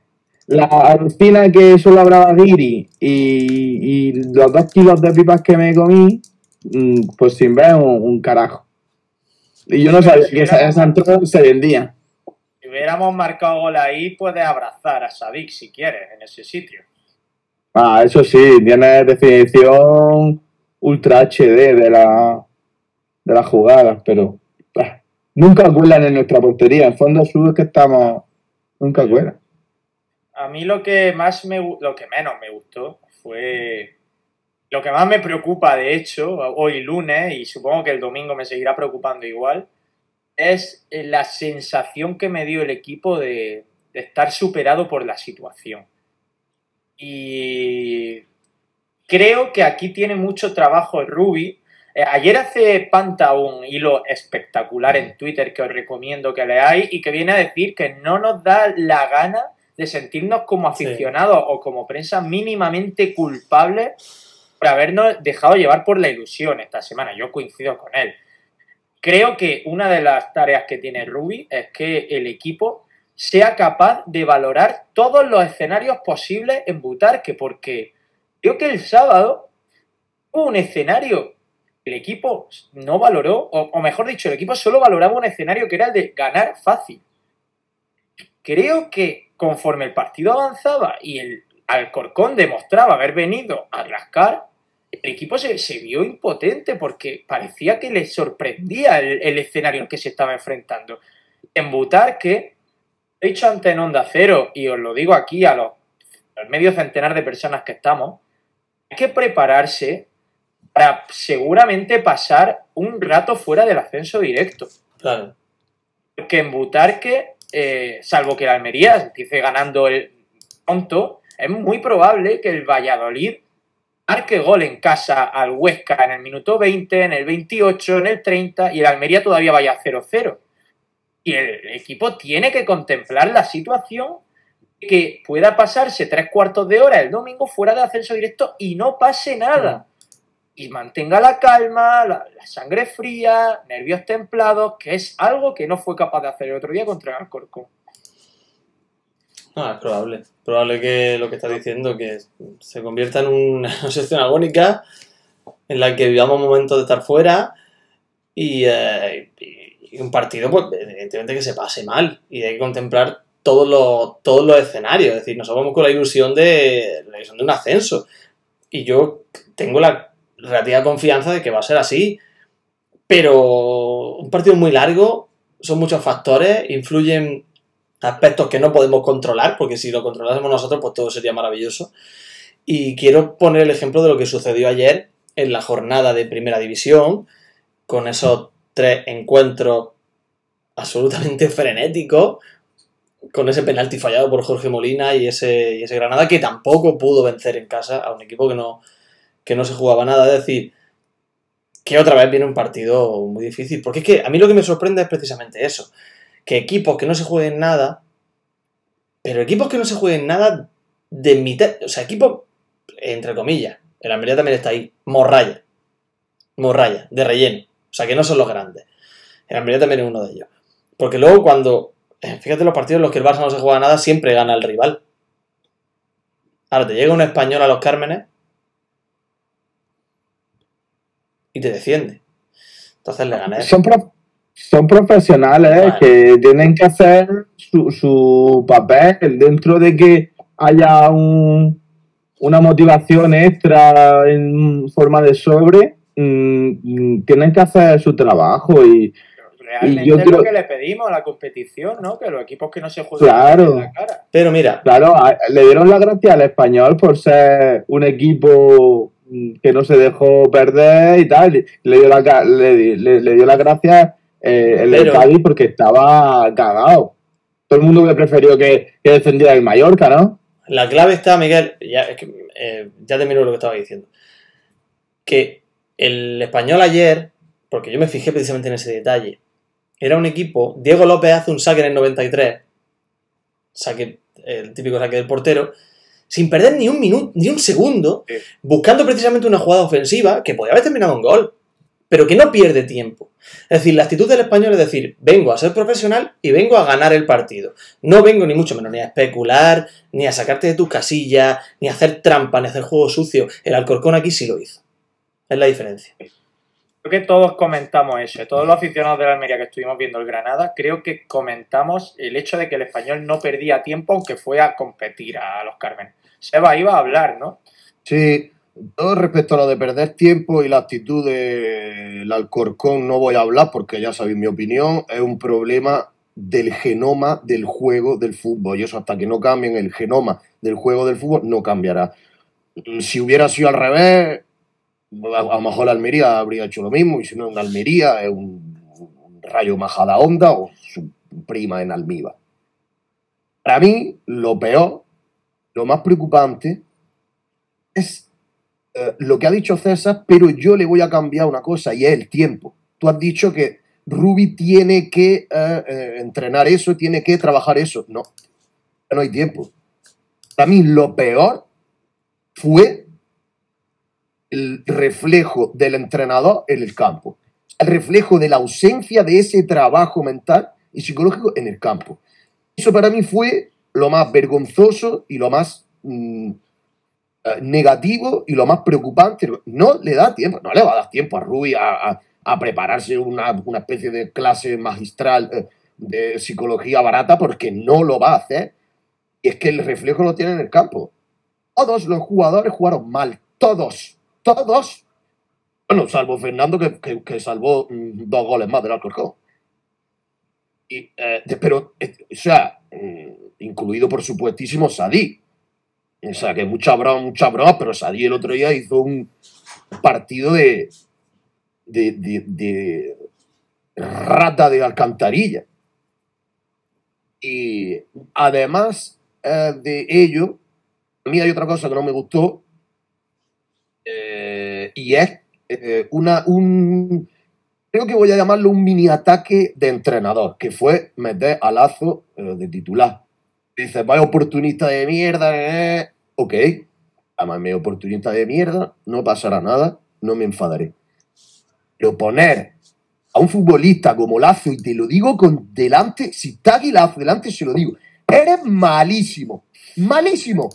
la alucina que solo hablaba Giri y, y los dos kilos de pipas que me comí, mm, pues sin ver un, un carajo. Y yo no sabía que esa, esa se vendía. Si hubiéramos marcado gol ahí, puedes abrazar a Sadik si quieres en ese sitio. Ah, eso sí, tiene definición ultra HD de la de las jugadas, pero nunca cuelan en nuestra portería. En fondo sur es que estamos. Nunca cuelan. A mí lo que más me lo que menos me gustó fue lo que más me preocupa, de hecho, hoy lunes, y supongo que el domingo me seguirá preocupando igual, es eh, la sensación que me dio el equipo de, de estar superado por la situación. Y creo que aquí tiene mucho trabajo el Ruby. Eh, ayer hace Panta un hilo espectacular en Twitter que os recomiendo que leáis y que viene a decir que no nos da la gana de sentirnos como Sí. aficionados o como prensa mínimamente culpables por habernos dejado llevar por la ilusión esta semana. Yo coincido con él. Creo que una de las tareas que tiene Ruby es que el equipo sea capaz de valorar todos los escenarios posibles en Butarque, porque creo que el sábado hubo un escenario el equipo no valoró, o, mejor dicho, el equipo solo valoraba un escenario que era el de ganar fácil. Creo que conforme el partido avanzaba y el Alcorcón demostraba haber venido a rascar, el equipo se, se vio impotente porque parecía que le sorprendía el, el escenario al que se estaba enfrentando. En Butarque, he dicho antes en Onda Cero, y os lo digo aquí a los, al medio centenar de personas que estamos, hay que prepararse para seguramente pasar un rato fuera del ascenso directo. Claro. Porque en Butarque, eh, salvo que la Almería empiece ganando el pronto, es muy probable que el Valladolid marque gol en casa al Huesca en el minuto 20, en el 28, en el 30 y el Almería todavía vaya 0-0. Y el equipo tiene que contemplar la situación de que pueda pasarse tres cuartos de hora el domingo fuera de ascenso directo y no pase nada. Y mantenga la calma, la, sangre fría, nervios templados, que es algo que no fue capaz de hacer el otro día contra el Alcorcón. No, es probable. Probable que lo que estás diciendo, que se convierta en una *laughs* sección agónica en la que vivamos momentos de estar fuera y, eh, y- y un partido, pues, evidentemente que se pase mal y hay que contemplar todos los, todos los escenarios. Es decir, nos vamos con la ilusión de, la ilusión de un ascenso. Y yo tengo la relativa confianza de que va a ser así. Pero un partido muy largo, son muchos factores, influyen aspectos que no podemos controlar, porque si lo controlásemos nosotros, pues todo sería maravilloso. Y quiero poner el ejemplo de lo que sucedió ayer en la jornada de Primera División, con esos tres encuentros absolutamente *laughs* frenéticos, con ese penalti fallado por Jorge Molina y ese, y ese Granada que tampoco pudo vencer en casa a un equipo que no, que no se jugaba nada. Es decir, que otra vez viene un partido muy difícil. Porque es que a mí lo que me sorprende es precisamente eso. Que equipos que no se jueguen nada, pero equipos que no se jueguen nada de mitad, o sea, equipos, entre comillas, el Almería también está ahí, morraya, morraya, de relleno, o sea, que no son los grandes. El Almería también es uno de ellos. Porque luego cuando, eh, fíjate los partidos en los que el Barça no se juega nada, siempre gana el rival. Ahora te llega un español a los Cármenes y te defiende. Entonces le gané. Son, pro- son profesionales Vale. que tienen que hacer su, su papel dentro de que haya un, una motivación extra en forma de sobre. mm, tienen que hacer su trabajo y Realmente yo es creo- lo que le pedimos a la competición, ¿no? Que los equipos que no se juegan Claro. en la cara. Pero mira, Claro, le dieron la gracia al español por ser un equipo que no se dejó perder y tal. Le dio la, le, le- le dio la gracia eh, el del Cádiz porque estaba cagado. Todo el mundo le prefirió que, que defendiera el Mallorca, ¿no? La clave está, Miguel, ya, es que, eh, ya termino lo que estaba diciendo. Que el español ayer, porque yo me fijé precisamente en ese detalle, era un equipo, Diego López hace un saque en el 93, saque, el típico saque del portero, sin perder ni un minuto, ni un segundo, Sí. buscando precisamente una jugada ofensiva que podía haber terminado en gol, pero que no pierde tiempo. Es decir, la actitud del español es decir, vengo a ser profesional y vengo a ganar el partido. No vengo ni mucho menos ni a especular, ni a sacarte de tus casillas, ni a hacer trampa, ni a hacer juego sucio. El Alcorcón aquí sí lo hizo. Es la diferencia. Creo que todos comentamos eso. Todos los aficionados de la Almería que estuvimos viendo el Granada, creo que comentamos el hecho de que el español no perdía tiempo aunque fue a competir a los Carmen. Seba iba a hablar, ¿no? Sí, todo respecto a lo de perder tiempo y la actitud del Alcorcón no voy a hablar porque ya sabéis mi opinión, es un problema del genoma del juego del fútbol y eso hasta que no cambien el genoma del juego del fútbol no cambiará. Si hubiera sido al revés, a, lo mejor Almería habría hecho lo mismo y si no en Almería es un, un rayo majada onda o su prima en Almíbar. Para mí, lo peor, lo más preocupante es eh, lo que ha dicho César, pero yo le voy a cambiar una cosa y es el tiempo. Tú has dicho que Ruby tiene que eh, eh, entrenar eso, tiene que trabajar eso. No, no hay tiempo. Para mí lo peor fue el reflejo del entrenador en el campo. El reflejo de la ausencia de ese trabajo mental y psicológico en el campo. Eso para mí fue lo más vergonzoso y lo más mm, eh, negativo y lo más preocupante. No le da tiempo, no le va a dar tiempo a Rubí a, a- prepararse una, una especie de clase magistral eh, de psicología barata porque no lo va a hacer. Y es que el reflejo lo tiene en el campo. Todos los jugadores jugaron mal, todos, todos. Bueno, salvo Fernando que, que- que salvó mm, dos goles más del Alcorcón. Y, eh, pero, eh, o sea, mm, incluido por supuestísimo Sadí. O sea, que mucha broma, mucha broma, pero Sadí el otro día hizo un partido de, de, de, de rata de alcantarilla. Y además eh, de ello, a mí hay otra cosa que no me gustó, y es eh, una, un, creo que voy a llamarlo un mini ataque de entrenador, que fue meter a Lazo eh, de titular. Dice, vaya oportunista de mierda, eh". ok, además oportunista de mierda, no pasará nada, no me enfadaré. Pero poner a un futbolista como Lazo, y te lo digo con delante, si está aquí Lazo delante, se lo digo, eres malísimo, malísimo.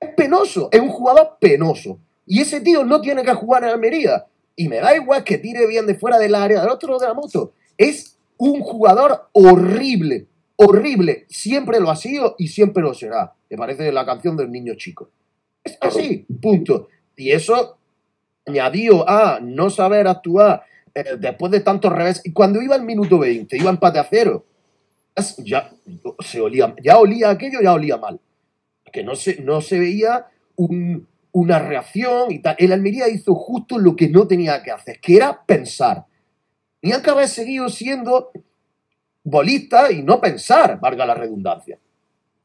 Es penoso, es un jugador penoso. Y ese tío no tiene que jugar en Almería. Y me da igual que tire bien de fuera del área, del otro de la moto. Es un jugador horrible, horrible. Siempre lo ha sido y siempre lo será. Me parece la canción del niño chico. Es así, punto. Y eso añadido a no saber actuar eh, después de tantos revés. Y cuando iba al minuto 20, iba empate a cero. Ya, se olía, ya olía aquello, ya olía mal. Que no se, no se veía un- una reacción y tal. El Almería hizo justo lo que no tenía que hacer, que era pensar. Tenían que haber seguido siendo bolistas y no pensar, valga la redundancia.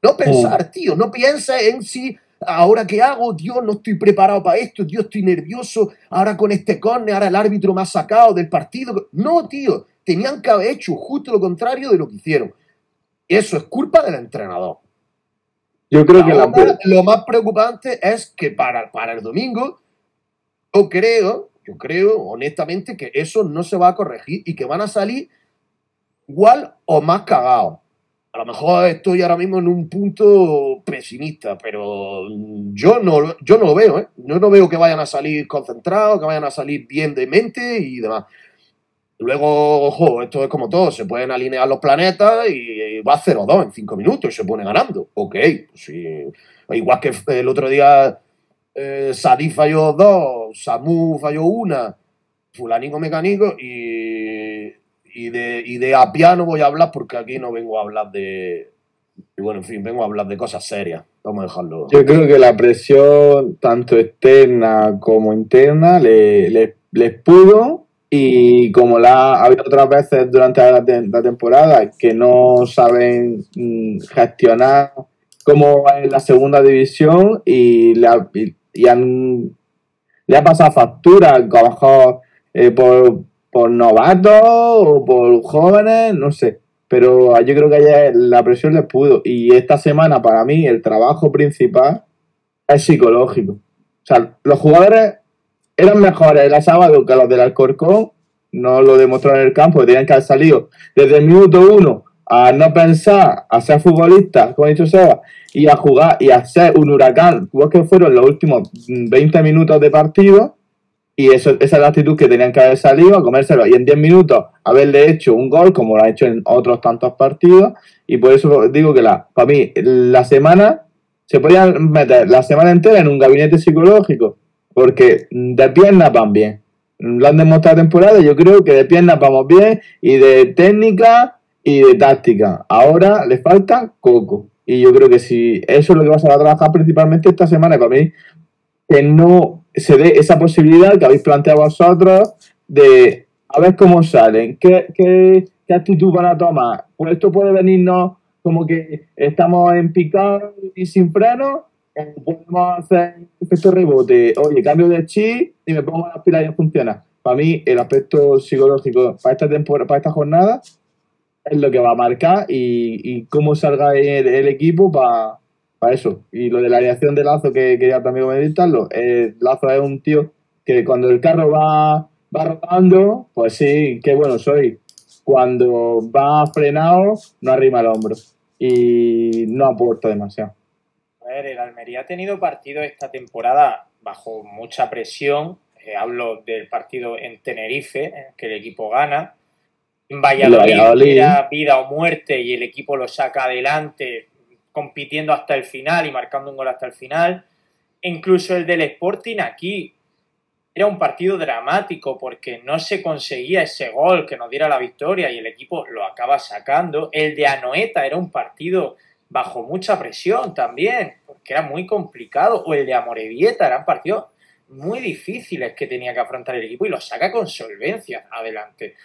No pensar, tío, no pienses en si ¿ahora qué hago? Dios, no estoy preparado para esto, Dios, estoy nervioso, ahora con este córner, ahora el árbitro me ha sacado del partido. No, tío, tenían que haber hecho justo lo contrario de lo que hicieron. Eso es culpa del entrenador. Yo creo que la, lo más preocupante es que para, para el domingo, yo creo, yo creo honestamente que eso no se va a corregir y que van a salir igual o más cagados. A lo mejor estoy ahora mismo en un punto pesimista, pero yo no, lo- yo no lo veo, ¿eh? Yo no veo que vayan a salir concentrados, que vayan a salir bien de mente y demás. Luego, ojo, esto es como todo, se pueden alinear los planetas y va 0-2 en 5 minutos y se pone ganando. Ok, pues sí. Igual que el otro día eh, Sadí falló dos, Samu falló una, Fulanico Mecánico y, y, de, y de Apia no voy a hablar porque aquí no vengo a hablar de... Bueno, en fin, vengo a hablar de cosas serias. Vamos a dejarlo. Yo creo que la presión, tanto externa como interna, le, le- les pudo. Y como la ha habido otras veces durante la, te- la temporada, que no saben mm, gestionar cómo es la segunda división y, le ha, han, le ha pasado factura, a lo mejor eh, por, por novatos o por jóvenes, no sé. Pero yo creo que ayer la presión les pudo. Y esta semana, para mí, el trabajo principal es psicológico. O sea, los jugadores eran mejores el sábado que los del Alcorcón. No lo demostraron en el campo, tenían que haber salido desde el minuto uno a no pensar, a ser futbolistas, como ha dicho Seba, y a jugar y a ser un huracán, igual que fueron los últimos mm, 20 minutos de partido. Y eso, esa es la actitud que tenían que haber salido, a comérselo. Y en 10 minutos haberle hecho un gol, como lo ha hecho en otros tantos partidos. Y por eso digo que la, para mí, la semana, se podían meter la semana entera en un gabinete psicológico. Porque de piernas van bien. Lo han demostrado temporada. Yo creo que de piernas vamos bien. Y de técnica y de táctica. Ahora le falta coco. Y yo creo que si eso es lo que vas a trabajar principalmente esta semana, para mí, que no se dé esa posibilidad que habéis planteado vosotros de a ver cómo salen, qué, qué, qué actitud van a tomar. Pues esto puede venirnos como que estamos en picado y sin freno, podemos hacer efecto rebote, oye, cambio de chip y me pongo las pilas y funciona. Para mí, el aspecto psicológico para esta temporada, para esta jornada, es lo que va a marcar y, y cómo salga el, el equipo para para eso. Y lo de la alineación de Lazo, que quería también comentarlo, eh, Lazo es un tío que cuando el carro va, va rodando, pues sí, qué bueno soy. Cuando va frenado, no arrima el hombro y no aporta demasiado. A ver, el Almería ha tenido partidos esta temporada bajo mucha presión. Eh, hablo del partido en Tenerife, que el equipo gana. En Valladolid, Valladolid. era vida o muerte y el equipo lo saca adelante, compitiendo hasta el final y marcando un gol hasta el final. E incluso el del Sporting aquí era un partido dramático porque no se conseguía ese gol que nos diera la victoria y el equipo lo acaba sacando. El de Anoeta era un partido bajo mucha presión también, porque era muy complicado. O el de Amorebieta, eran partidos muy difíciles que tenía que afrontar el equipo y los saca con solvencia adelante.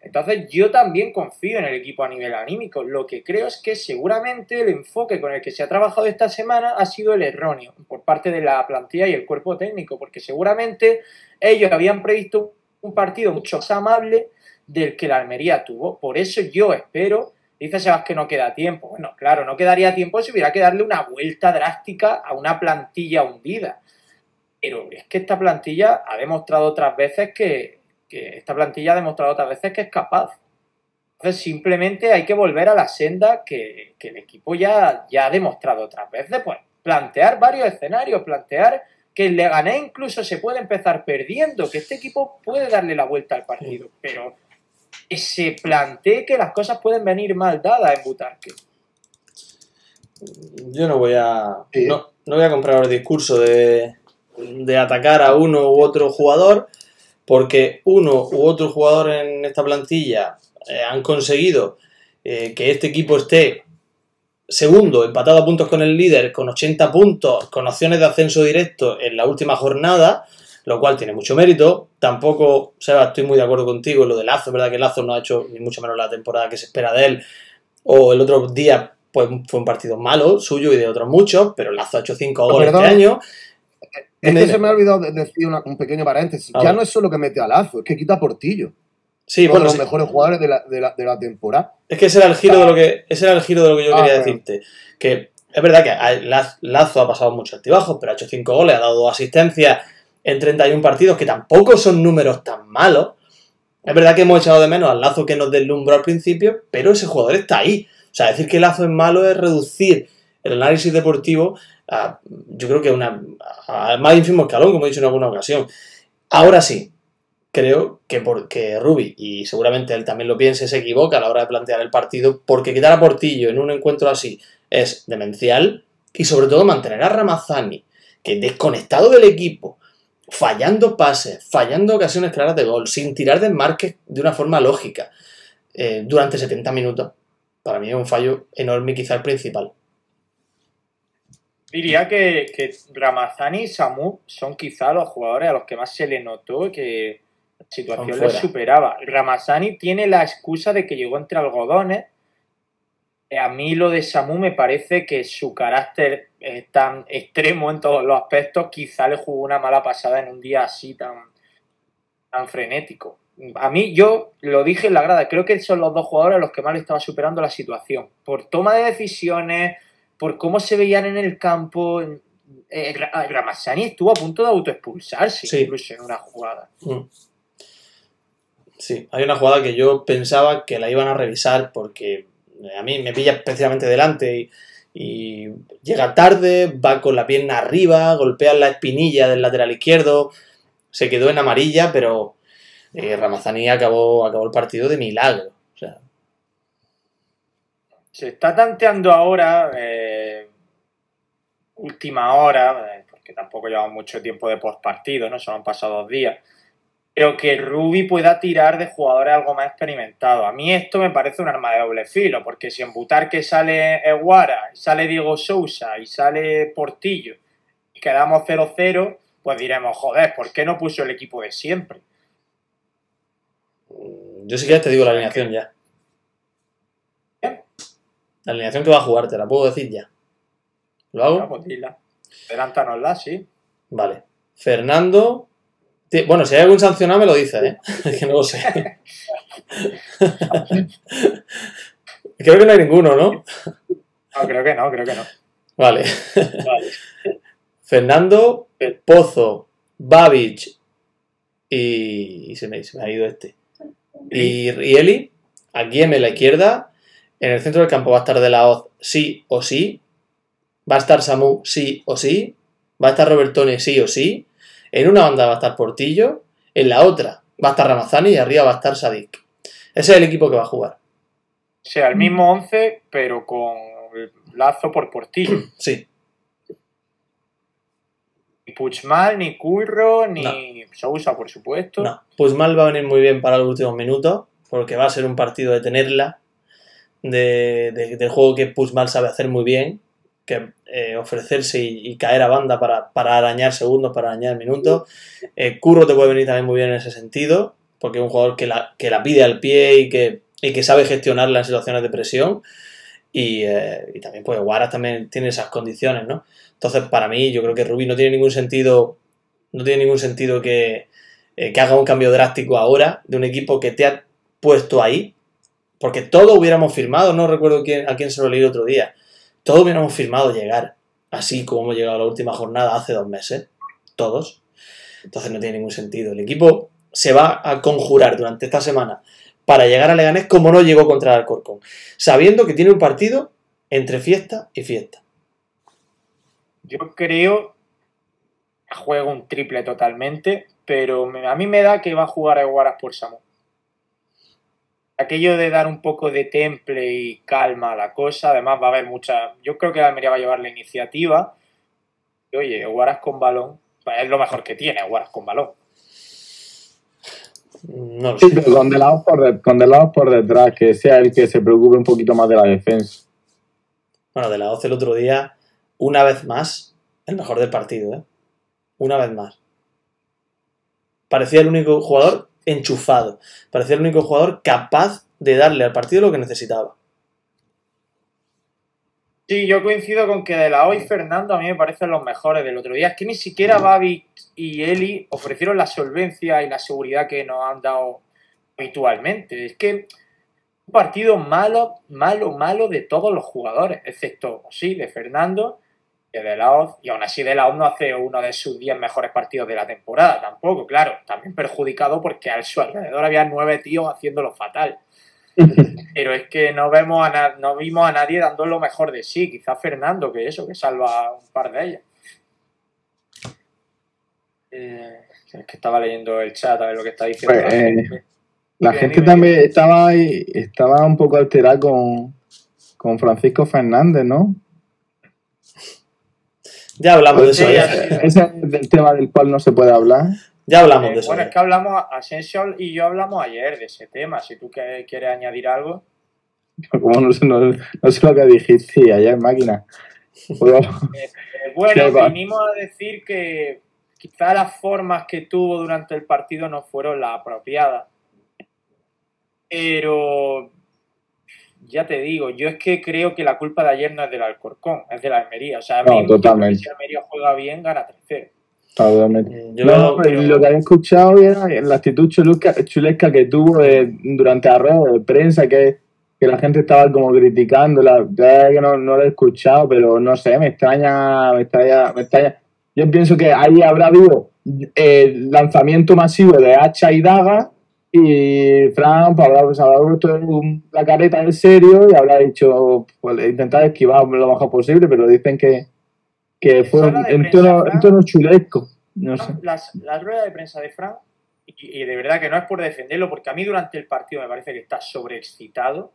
Entonces yo también confío en el equipo a nivel anímico. Lo que creo es que seguramente el enfoque con el que se ha trabajado esta semana ha sido el erróneo por parte de la plantilla y el cuerpo técnico, porque seguramente ellos habían previsto un partido mucho más amable del que la Almería tuvo. Por eso yo espero, dice Sebas que no queda tiempo. Bueno, claro, no quedaría tiempo si hubiera que darle una vuelta drástica a una plantilla hundida. Pero es que esta plantilla ha demostrado otras veces que, que esta plantilla ha demostrado otras veces que es capaz. Entonces simplemente hay que volver a la senda que, que el equipo ya, ya ha demostrado otras veces. Pues plantear varios escenarios, plantear que el Leganés incluso se puede empezar perdiendo, que este equipo puede darle la vuelta al partido, pero se plantee que las cosas pueden venir mal dadas en Butarque. Yo no voy a. Sí. No, no voy a comprar el discurso de, de atacar a uno u otro jugador, porque uno u otro jugador en esta plantilla eh, han conseguido eh, que este equipo esté segundo, empatado a puntos con el líder, con 80 puntos, con opciones de ascenso directo en la última jornada, lo cual tiene mucho mérito. Tampoco, Seba, estoy muy de acuerdo contigo en lo de Lazo, es verdad que Lazo no ha hecho ni mucho menos la temporada que se espera de él. O el otro día pues fue un partido malo, suyo y de otros muchos, pero Lazo ha hecho cinco goles perdón. este año. Es Dime, que dime. se me ha olvidado de- decir una- un pequeño paréntesis. Ya no es solo que mete a Lazo, es que quita a Portillo. Sí, uno bueno, de los sí. mejores jugadores de la, de la- de la temporada. Es que ese era el giro de lo que, ese era el giro de lo que yo Ah, quería bueno. decirte. Que es verdad que Lazo ha pasado mucho altibajos, pero ha hecho cinco goles, ha dado dos asistencias en 31 partidos, que tampoco son números tan malos. Es verdad que hemos echado de menos al Lazo que nos deslumbró al principio, pero ese jugador está ahí. O sea, decir que Lazo es malo es reducir el análisis deportivo a, yo creo que una, a más ínfimo escalón, como he dicho en alguna ocasión. Ahora sí, creo que porque Rubi, y seguramente él también lo piense, se equivoca a la hora de plantear el partido, porque quitar a Portillo en un encuentro así es demencial, y sobre todo mantener a Ramazani, que desconectado del equipo, fallando pases, fallando ocasiones claras de gol, sin tirar desmarques de una forma lógica, eh, durante 70 minutos, para mí es un fallo enorme quizá el principal. Diría que, que Ramazani y Samu son quizá los jugadores a los que más se le notó que la situación les superaba. Ramazani tiene la excusa de que llegó entre algodones. Eh, A mí lo de Samu me parece que su carácter tan extremo en todos los aspectos, quizá le jugó una mala pasada en un día así tan, tan frenético. A mí, yo lo dije en la grada, creo que son los dos jugadores a los que más le estaba superando la situación. Por toma de decisiones, por cómo se veían en el campo. Eh, Ramazani estuvo a punto de autoexpulsarse Sí. incluso en una jugada. Mm. Sí, hay una jugada que yo pensaba que la iban a revisar porque a mí me pilla especialmente delante y, y llega tarde, va con la pierna arriba, golpea la espinilla del lateral izquierdo, se quedó en amarilla, pero eh, acabó, acabó el partido de milagro. O sea, Se está tanteando ahora, eh, última hora, eh, porque tampoco llevamos mucho tiempo de postpartido, ¿no? Solo han pasado dos días. Pero que Rubi pueda tirar de jugadores algo más experimentados. A mí esto me parece un arma de doble filo, porque si en Butarque sale Eguara, sale Diego Sousa y sale Portillo, y quedamos 0-0, pues diremos, joder, ¿por qué no puso el equipo de siempre? yo si quieres te digo la alineación ya. Bien. La alineación que va a jugar, te la puedo decir ya. ¿Lo hago? Bueno, pues. Adelántanosla, sí. Vale. Fernando. Bueno, si hay algún sancionado me lo dice, ¿eh? *laughs* Es que no lo sé. *laughs* Creo que no hay ninguno, ¿no? No, creo que no, creo que no. Vale. Vale. *laughs* Fernando, Pozo, Babich y, y se, me, se me ha ido este. Y Rieli, aquí en la izquierda. En el centro del campo va a estar De La Hoz sí o sí. Va a estar Samu sí o sí. Va a estar Robertone sí o sí. En una banda va a estar Portillo. En la otra va a estar Ramazani y arriba va a estar Sadik. Ese es el equipo que va a jugar. O sea, el mismo 11, pero con lazo por portillo. *clears throat* Sí, Ni Puchmal, ni Curro, ni Sousa, por supuesto. No, pues mal va a venir muy bien para los últimos minutos, porque va a ser un partido de tenerla, de, de- del juego que Puigmal sabe hacer muy bien, que eh, ofrecerse y, caer a banda para, para arañar segundos, para arañar minutos. Eh, Curro te puede venir también muy bien en ese sentido, porque es un jugador que la, que la pide al pie y que, y que sabe gestionarla en situaciones de presión. Y, eh, también, pues, Guaras también tiene esas condiciones, ¿no? Entonces, para mí, yo creo que Rubí no tiene ningún sentido, no tiene ningún sentido que, eh, que haga un cambio drástico ahora de un equipo que te ha puesto ahí, porque todos hubiéramos firmado, no recuerdo quién, a quién se lo leí el otro día, todos hubiéramos firmado llegar así como hemos llegado a la última jornada hace dos meses, todos. Entonces no tiene ningún sentido. El equipo se va a conjurar durante esta semana para llegar a Leganés como no llegó contra el Alcorcón, sabiendo que tiene un partido entre fiesta y fiesta. Yo creo que juega un triple totalmente, pero a mí me da que va a jugar a Guaras por Samu. Aquello de dar un poco de temple y calma a la cosa, además va a haber mucha. Yo creo que la Almería va a llevar la iniciativa. Y oye, Guaras con balón, pues es lo mejor que tiene, Guaras con balón. No lo Sí, sé. pero con De La Hoz por, de- con De por detrás, que sea el que se preocupe un poquito más de la defensa. Bueno, de la 12 el otro día, una vez más, el mejor del partido, ¿eh? Una vez más. Parecía el único jugador enchufado. Parecía el único jugador capaz de darle al partido lo que necesitaba. Sí, yo coincido con que de la hoy Fernando a mí me parecen los mejores del otro día. Es que ni siquiera Babi y Eli ofrecieron la solvencia y la seguridad que nos han dado habitualmente. Es que un partido malo, malo, malo de todos los jugadores, excepto, sí, de Fernando de Laoz. Y aún así de Laoz no hace uno de sus 10 mejores partidos de la temporada tampoco, claro. También perjudicado porque a su alrededor había nueve tíos haciéndolo fatal. *laughs* Pero es que no vemos a no vimos a nadie dando lo mejor de sí. Quizás Fernando, que eso, que salva un par de ellas. Eh, es que estaba leyendo el chat a ver lo que está diciendo. Pues, la eh, gente. La también estaba ahí, estaba un poco alterada con, con Francisco Fernández, ¿no? Ya hablamos de eso. Sí, ya, sí. Ese es del tema del cual no se puede hablar. Ya hablamos Eh, de eso. bueno, ya. es que hablamos, Asensio y yo hablamos ayer de ese tema. Si tú que- quieres añadir algo. *laughs* Como no sé, no, no sé lo que dijiste ayer, máquina. Puedo- Eh, bueno, *laughs* ¿Qué va? vinimos a decir que quizá las formas que tuvo durante el partido no fueron las apropiadas. Pero ya te digo, yo es que creo que la culpa de ayer no es del Alcorcón, es de la Almería. O sea, a No, mí, que totalmente. si Almería juega bien, gana 3-0. Totalmente. Mm, Yo No, pues, lo que había escuchado era la actitud chulesca, chulesca que tuvo de- durante la rueda de prensa, que, que la gente estaba como criticando. La verdad es que no, no lo he escuchado, pero no sé, me extraña, me extraña, me extraña. Yo pienso que ahí habrá habido el lanzamiento masivo de hacha y daga y Fran pues, habrá, pues, habrá puesto la careta en serio y habrá dicho, pues intentar esquivar lo mejor posible, pero dicen que, que fue en tono, Fran. en tono chulesco. No sé. Las, la rueda de prensa de Fran, y, y de verdad que no es por defenderlo, porque a mí durante el partido me parece que está sobreexcitado.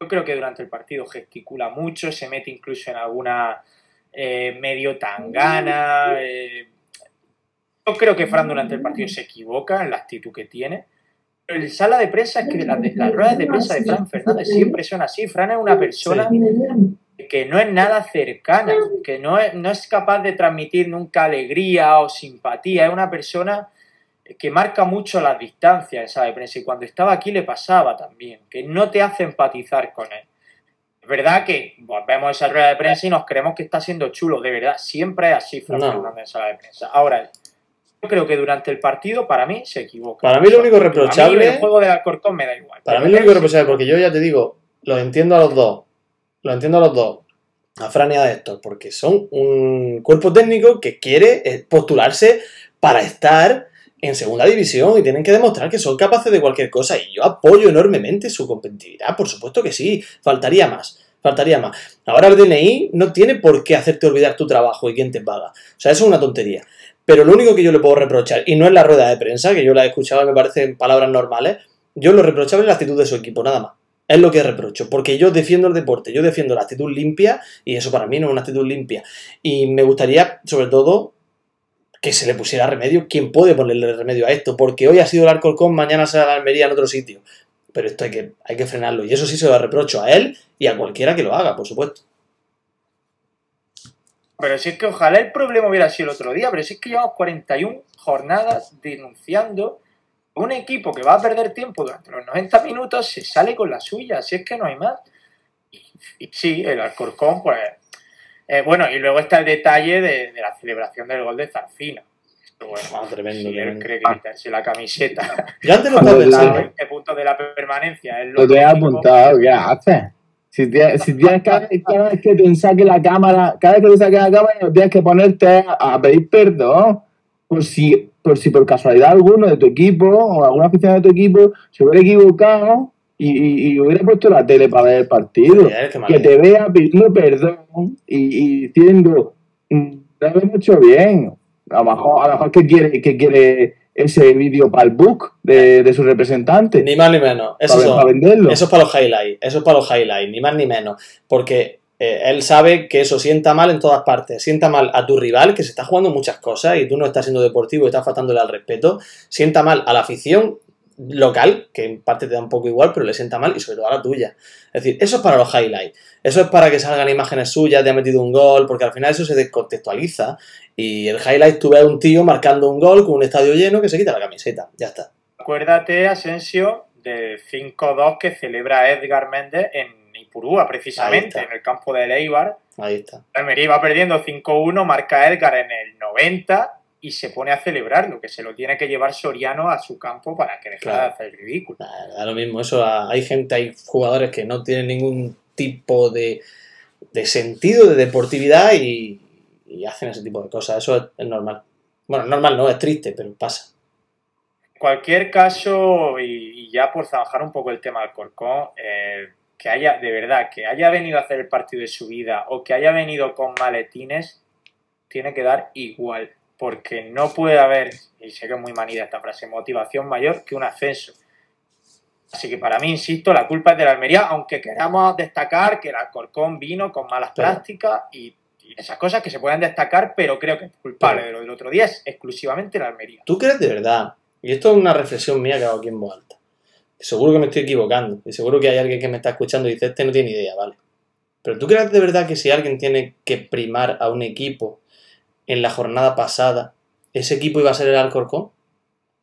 Yo creo que durante el partido gesticula mucho, se mete incluso en alguna eh, medio tangana. eh. Yo creo que Fran durante el partido se equivoca en la actitud que tiene. En sala de prensa es que las, de- las ruedas de prensa de Fran Fernández siempre son así. Fran es una persona que no es nada cercana, que no es, no es capaz de transmitir nunca alegría o simpatía. Es una persona que marca mucho las distancias en sala de prensa. Y cuando estaba aquí le pasaba también, que no te hace empatizar con él. Es verdad que pues, vemos esa rueda de prensa y nos creemos que está siendo chulo. De verdad, siempre es así Fran No. Fernández en sala de prensa. Ahora, creo que durante el partido, para mí, se equivoca. Para mí lo único A mí reprochable- el juego del Alcorcón me da igual. Para mí lo único reprochable, porque yo ya te digo, los entiendo a los dos. Los entiendo a los dos. A Fran y a Héctor, porque son un cuerpo técnico que quiere eh, postularse para estar en segunda división y tienen que demostrar que son capaces de cualquier cosa. Y yo apoyo enormemente su competitividad, por supuesto que sí. Faltaría más. Faltaría más. Ahora el DNI no tiene por qué hacerte olvidar tu trabajo y quién te paga. O sea, eso es una tontería. Pero lo único que yo le puedo reprochar, y no es la rueda de prensa, que yo la he escuchado y me parecen palabras normales, yo lo reprochable es la actitud de su equipo, nada más. Es lo que reprocho, porque yo defiendo el deporte, yo defiendo la actitud limpia, y eso para mí no es una actitud limpia. Y me gustaría, sobre todo, que se le pusiera remedio. ¿Quién puede ponerle remedio a esto? Porque hoy ha sido el Alcorcón, mañana será la Almería en otro sitio. Pero esto hay que, hay que frenarlo. Y eso sí se lo reprocho a él y a cualquiera que lo haga, por supuesto. Pero si es que ojalá el problema hubiera sido el otro día, pero si es que llevamos 41 jornadas denunciando un equipo que va a perder tiempo durante los 90 minutos, se sale con la suya, si es que no hay más. Y, y sí, el Alcorcón, pues... eh, bueno, y luego está el detalle de, de la celebración del gol de Zarfino. Bueno, Ah, tremendo, si él tremendo. cree que quitarse la camiseta Yo antes lo estaba pensando. 20 puntos de la permanencia es lo Lo te he lógico. apuntado, ¿qué haces? Si tienes, si tienes cada, cada vez que te saque la cámara, cada vez que te saque la cámara, tienes que ponerte a, pedir perdón. Por si, por si por casualidad alguno de tu equipo o alguna afición de tu equipo se hubiera equivocado y, y- y hubiera puesto la tele para ver el partido. Que te vea pidiendo perdón y, y diciendo, "Mm, lo hecho bien. A lo mejor, a lo mejor que quiere, que quiere ese vídeo para el book de, de su representante. Ni más ni menos. Eso, para, son- para venderlo. eso es para los highlights. Eso es para los highlights, ni más ni menos. Porque eh, él sabe que eso sienta mal en todas partes. Sienta mal a tu rival, que se está jugando muchas cosas y tú no estás siendo deportivo y estás faltándole al respeto. Sienta mal a la afición local, que en parte te da un poco igual, pero le sienta mal y sobre todo a la tuya. Es decir, eso es para los highlights. Eso es para que salgan imágenes suyas de ha metido un gol, porque al final eso se descontextualiza. Y el highlight tú ves a un tío marcando un gol con un estadio lleno que se quita la camiseta. Ya está. Acuérdate, Asensio, del 5-2 que celebra Edgar Méndez en, Ipurúa, precisamente, en el campo de Eibar. Ahí está. Almería iba perdiendo 5-1, marca Edgar en el 90 y se pone a celebrarlo, que se lo tiene que llevar Soriano a su campo para que dejara Claro. de hacer el ridículo. Da lo mismo, eso hay gente, hay jugadores que no tienen ningún tipo de, de sentido, de deportividad y, y hacen ese tipo de cosas. Eso es, es normal. Bueno, normal no, es triste, pero pasa. Cualquier caso, y, ya por trabajar un poco el tema del Corcón, eh, que haya, de verdad, que haya venido a hacer el partido de su vida o que haya venido con maletines, tiene que dar igual, porque no puede haber, y sé que es muy manida esta frase, motivación mayor que un ascenso. Así que para mí, insisto, la culpa es de la Almería, aunque queramos destacar que el Alcorcón vino con malas prácticas y, y esas cosas que se pueden destacar, pero creo que el culpable de lo del otro día es exclusivamente la Almería. ¿Tú crees de verdad? Y esto es una reflexión mía que hago aquí en voz alta. Seguro que me estoy equivocando. Y seguro que hay alguien que me está escuchando y dice, este no tiene idea, ¿vale? Pero ¿tú crees de verdad que si alguien tiene que primar a un equipo en la jornada pasada, ese equipo iba a ser el Alcorcón?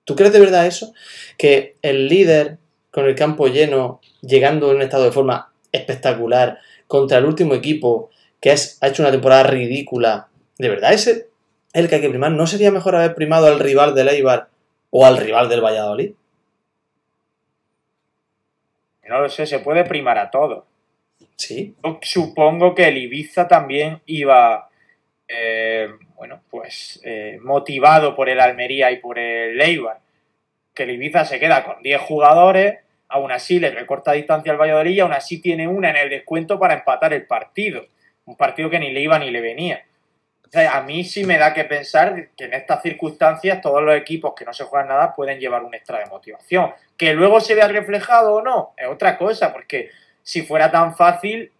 ¿Tú crees de verdad eso? Que el líder con el campo lleno, llegando en un estado de forma espectacular, contra el último equipo que es- ha hecho una temporada ridícula, ¿de verdad ese es el que hay que primar? ¿No sería mejor haber primado al rival del Eibar o al rival del Valladolid? No lo sé, se puede primar a todos. Sí. Yo supongo que el Ibiza también iba, eh, bueno, pues eh, motivado por el Almería y por el Eibar. Que el Ibiza se queda con 10 jugadores, aún así le recorta distancia al Valladolid y aún así tiene una en el descuento para empatar el partido. Un partido que ni le iba ni le venía. O sea, a mí sí me da que pensar que en estas circunstancias todos los equipos que no se juegan nada pueden llevar un extra de motivación. Que luego se vea reflejado o no, es otra cosa, porque si fuera tan fácil,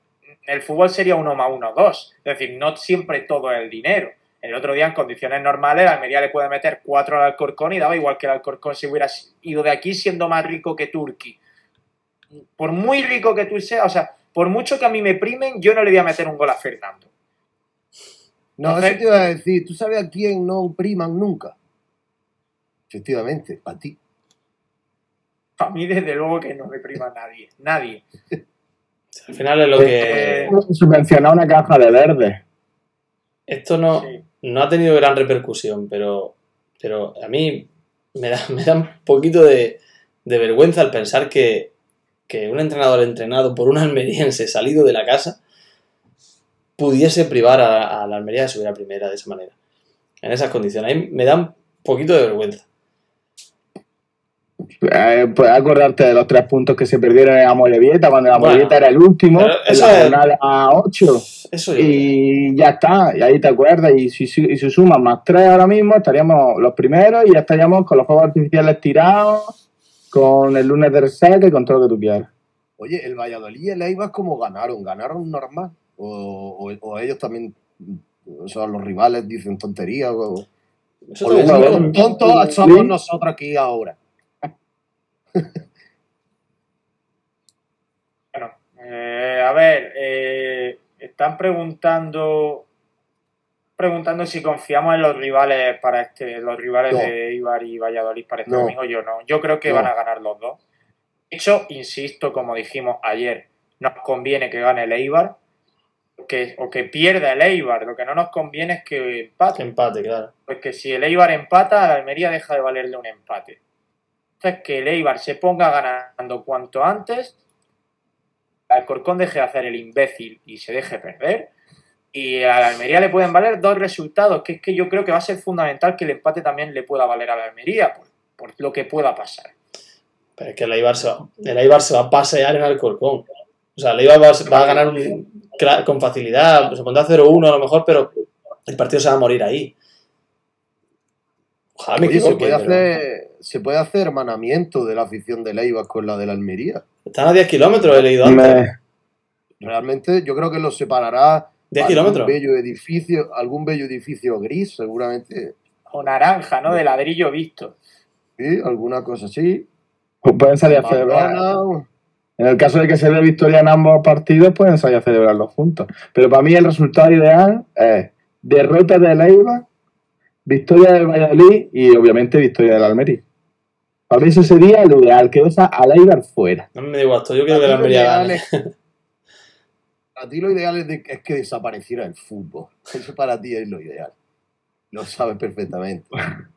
el fútbol sería uno más uno dos. Es decir, no siempre todo es el dinero. El otro día, en condiciones normales, la Almería le puede meter cuatro al Alcorcón y daba igual que el Alcorcón se hubiera ido de aquí siendo más rico que Turki. Por muy rico que tú seas, o sea, por mucho que a mí me primen, yo no le voy a meter un gol a Fernando. No, Entonces- eso te iba a decir. ¿Tú sabes a quién no priman nunca? Efectivamente, a ti. A mí, desde luego, que no me prima nadie. Nadie. Al final es lo que... Subvencionar una caja de verde. Esto no, Sí. No ha tenido gran repercusión, pero, pero a mí me da, me da un poquito de, de vergüenza al pensar que, que un entrenador entrenado por un almeriense salido de la casa pudiese privar a, la Almería de subir a primera de esa manera, en esas condiciones. A mí me da un poquito de vergüenza. Eh, puedes acordarte de los tres puntos que se perdieron en Amorebieta, cuando el Bueno, era el último, en eso la es- jornada 8. Eso Y ya está, y ahí te acuerdas, y si, si, y si suman más tres ahora mismo, estaríamos los primeros y ya estaríamos con los fuegos artificiales tirados, con el lunes de resaca y con todo lo que tú quieras. Oye, el Valladolid y el Eibar, ¿cómo ganaron? ¿Ganaron normal? ¿O, o- o ellos también, o sea, los rivales dicen tonterías? O, Eso o los a tontos somos nosotros aquí ahora. Bueno, eh, a ver, eh, están preguntando preguntando si confiamos en los rivales para este, los rivales No. de Ibar y Valladolid para este No. domingo. Yo no. Yo creo que No. van a ganar los dos. De hecho, insisto, como dijimos ayer, nos conviene que gane el Eibar que, o que pierda el Eibar. Lo que no nos conviene es que Que empate. empate, claro. Porque si el Eibar empata, la Almería deja de valerle un empate. Entonces, que el Eibar se ponga ganando cuanto antes, al Corcón deje de hacer el imbécil y se deje perder. Y a la Almería le pueden valer dos resultados, que es que yo creo que va a ser fundamental que el empate también le pueda valer a la Almería, por, por lo que pueda pasar. Pero es que el Eibar se va, el Eibar se va a pasear en Alcorcón. O sea, el Eibar va, va a ganar un- con facilidad, se pondrá 0-1 a lo mejor, pero el partido se va a morir ahí. Ojalá me Oye, se equivoque, puede, hacer, se puede hacer hermanamiento de la afición del Eibar con la de la Almería. Están a 10 kilómetros, he leído antes. Me- Realmente yo creo que los separará 10 algún kilómetros. bello edificio, algún bello edificio gris, seguramente. O naranja, ¿no? De ladrillo visto. Sí, alguna cosa así. pues pueden salir a celebrar. En el caso de que se dé victoria en ambos partidos, pueden salir a celebrarlos juntos. Pero para mí el resultado ideal es derrota del Eibar, victoria del Valladolid y obviamente victoria del Almería. Para mí eso sería lo ideal, que deja al Eibar fuera. No me da igual, esto, yo quiero que la Para Almería ideal gane. es- *laughs* a ti lo ideal es, de- es que desapareciera el fútbol. Eso para ti es lo ideal. Lo sabes perfectamente. *laughs*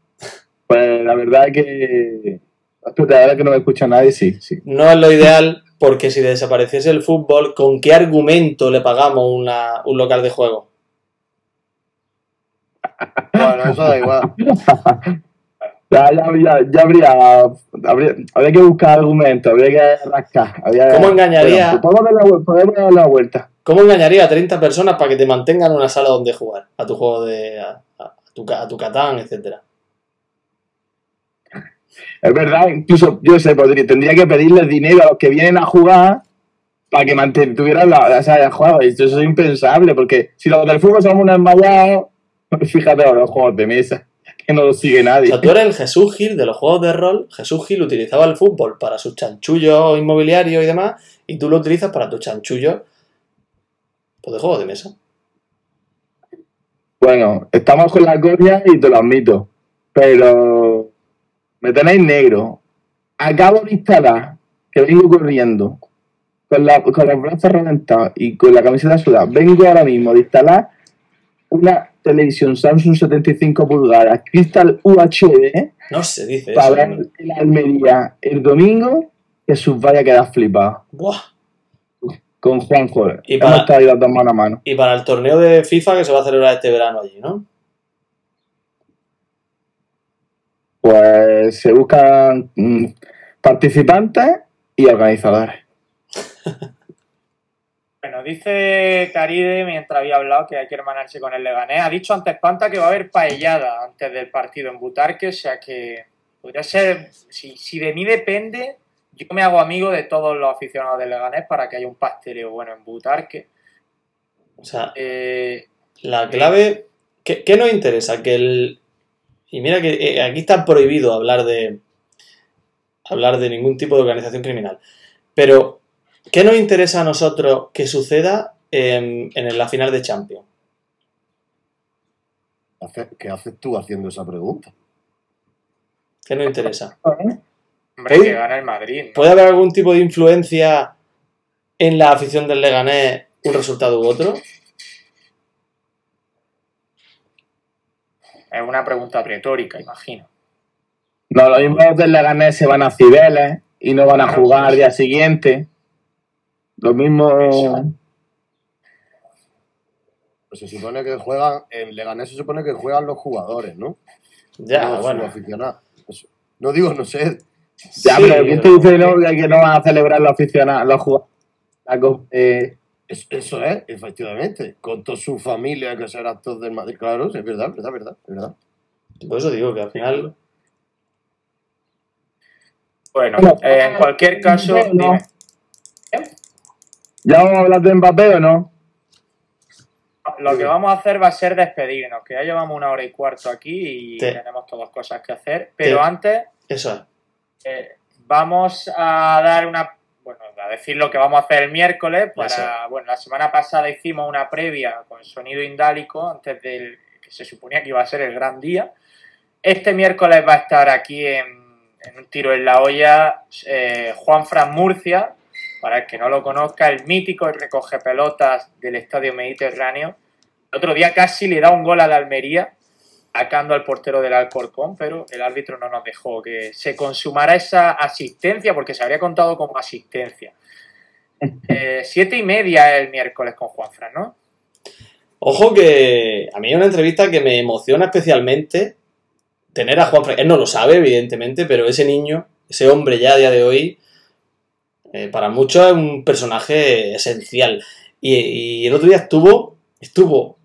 Pues la verdad que. Espera, ahora que no me escucha nadie, sí, sí. No es lo ideal porque si desapareciese el fútbol, ¿con qué argumento le pagamos una- un local de juego? Bueno, eso da igual. *laughs* Ya, ya, ya, habría, habría. Habría que buscar argumentos, habría que rascar. habría- ¿Cómo engañaría? Bueno, podemos, dar la, dar vuelta. ¿Cómo engañaría a 30 personas para que te mantengan en una sala donde jugar? A tu juego de. a, a tu, a tu Catán, etcétera. Es verdad, incluso yo sé, podría, tendría que pedirles dinero a los que vienen a jugar para que mantuvieran la, o sea, juego. Eso es impensable, porque si los del fútbol somos unos enmayados, *laughs* fíjate los juegos de mesa, que no los sigue O nadie. sea, tú eres el Jesús Gil de los juegos de rol. Jesús Gil utilizaba el fútbol para sus chanchullos inmobiliarios y demás, y tú lo utilizas para tus chanchullos pues, de juegos de mesa. Bueno, estamos con la copia y te lo admito, pero me tenéis negro. Acabo de instalar, que vengo corriendo, con, la, con los brazos reventados y con la camiseta sudada. Vengo ahora mismo de instalar una televisión Samsung 75 pulgadas, Crystal UHD, No se dice para eso. ver ¿no? en Almería el domingo, que sus vaya a quedar flipado. Buah. Con Juanjo. Y Hemos para- estado ahí las dos mano a mano. Y para el torneo de FIFA que se va a celebrar este verano allí, ¿no? Pues se buscan mm, participantes y organizadores. *laughs* Dice Caride, mientras había hablado, que hay que hermanarse con el Leganés. Ha dicho antes Panta que va a haber paellada antes del partido en Butarque, o sea que podría ser, si, si de mí depende, yo me hago amigo de todos los aficionados del Leganés para que haya un pasteleo bueno en Butarque. O sea, Eh, la clave. ¿Qué, qué nos interesa? Que el. Y mira que eh, aquí está prohibido hablar de. hablar de ningún tipo de organización criminal. Pero, ¿qué nos interesa a nosotros que suceda en, en la final de Champions? Hace- ¿Qué haces tú haciendo esa pregunta? ¿Qué nos interesa? hombre, ¿Eh? que gana el Madrid. ¿no? ¿Puede haber algún tipo de influencia en la afición del Leganés un resultado u otro? Es una pregunta retórica, imagino. No, los mismos del Leganés se van a Cibeles y no van a jugar al día siguiente. Lo mismo. Pues se supone que juegan, en Leganés se supone que juegan los jugadores, ¿no? Ya, no bueno. los aficionados. Eso. No digo, no sé. Ya, Sí, pero ¿quién te dice no, que que no van a celebrar los aficionados, los jugadores? Eh, Es- eso es, efectivamente. Con toda su familia, que serán todos del Madrid. Claro, es verdad, es verdad, es verdad, es verdad. Por eso digo que al final. Bueno, eh, en cualquier caso, no. dime. ¿Ya vamos a hablar de Mbappé o no? Lo que vamos a hacer va a ser despedirnos, que ya llevamos una hora y cuarto aquí y Te- tenemos todas cosas que hacer. Pero Te- antes, Eso es. eh, vamos a dar una. Bueno, a decir lo que vamos a hacer el miércoles. Para, Eso. bueno, la semana pasada hicimos una previa con sonido indálico antes del que se suponía que iba a ser el gran día. Este miércoles va a estar aquí en, en un tiro en la olla eh, Juan Fran Murcia, para el que no lo conozca, el mítico recoge pelotas del Estadio Mediterráneo. El otro día casi le da un gol a la Almería, sacando al portero del Alcorcón, pero el árbitro no nos dejó que se consumara esa asistencia, porque se habría contado como asistencia. Eh, siete y media el miércoles con Juan Fran, ¿no? Ojo que a mí hay una entrevista que me emociona especialmente tener a Juan. Él no lo sabe, evidentemente, pero ese niño, ese hombre ya a día de hoy, eh, para muchos es un personaje esencial. Y, el otro día estuvo, estuvo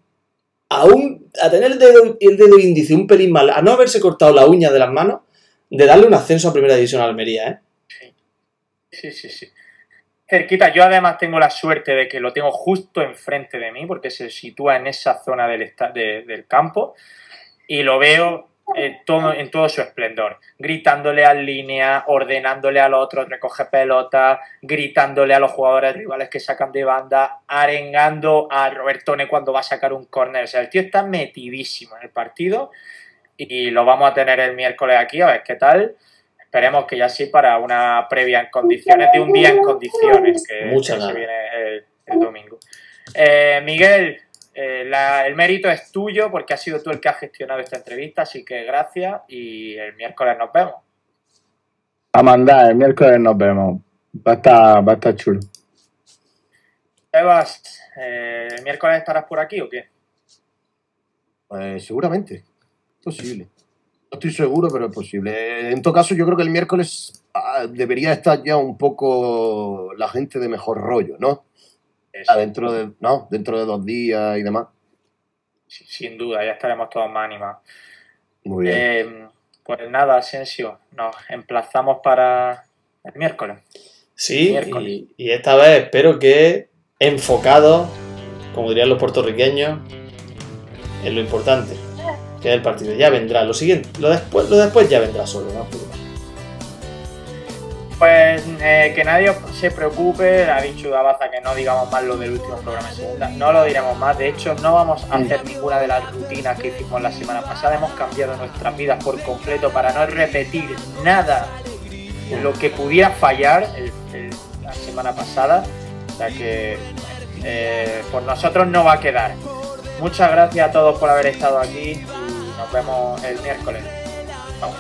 a, un, a tener el dedo, el dedo índice un pelín mal, a no haberse cortado la uña de las manos, de darle un ascenso a primera división a Almería, ¿eh? Sí, sí, sí. Cerquita, yo además tengo la suerte de que lo tengo justo enfrente de mí, porque se sitúa en esa zona del, del campo, y lo veo eh, todo, en todo su esplendor, gritándole al línea, ordenándole al otro, recoge pelota, gritándole a los jugadores rivales que sacan de banda, arengando a Robertone cuando va a sacar un córner. O sea, el tío está metidísimo en el partido y lo vamos a tener el miércoles aquí, a ver qué tal. Esperemos que ya sí para una previa en condiciones, de un día en condiciones, que, Muchas que se viene el, el domingo. Eh, Miguel, eh, la- el mérito es tuyo porque has sido tú el que has gestionado esta entrevista, así que gracias y el miércoles nos vemos. A mandar, el miércoles nos vemos. Va a estar, va a estar chulo. Evas, eh, ¿el miércoles estarás por aquí o qué? Pues seguramente. Posible. No estoy seguro, pero es posible. En todo caso, yo creo que el miércoles ah, debería estar ya un poco la gente de mejor rollo, ¿no? Dentro de, no, dentro de dos días y demás. sin duda, ya estaremos todos más animados. Muy bien. Eh, pues nada, Asensio, nos emplazamos para el miércoles. Sí, Miércoles. y, y esta vez espero que enfocado, como dirían los puertorriqueños, en lo importante, que es el partido. Ya vendrá, lo siguiente, lo después, lo después ya vendrá solo, ¿no? Pues eh, que nadie se preocupe, ha dicho Dabaza que no digamos más lo del último programa en segunda, no lo diremos más, de hecho no vamos a hacer ninguna de las rutinas que hicimos la semana pasada, hemos cambiado nuestras vidas por completo para no repetir nada de lo que pudiera fallar el- el- la semana pasada, o sea que eh, por nosotros no va a quedar. Muchas gracias a todos por haber estado aquí y nos vemos el miércoles. Vamos.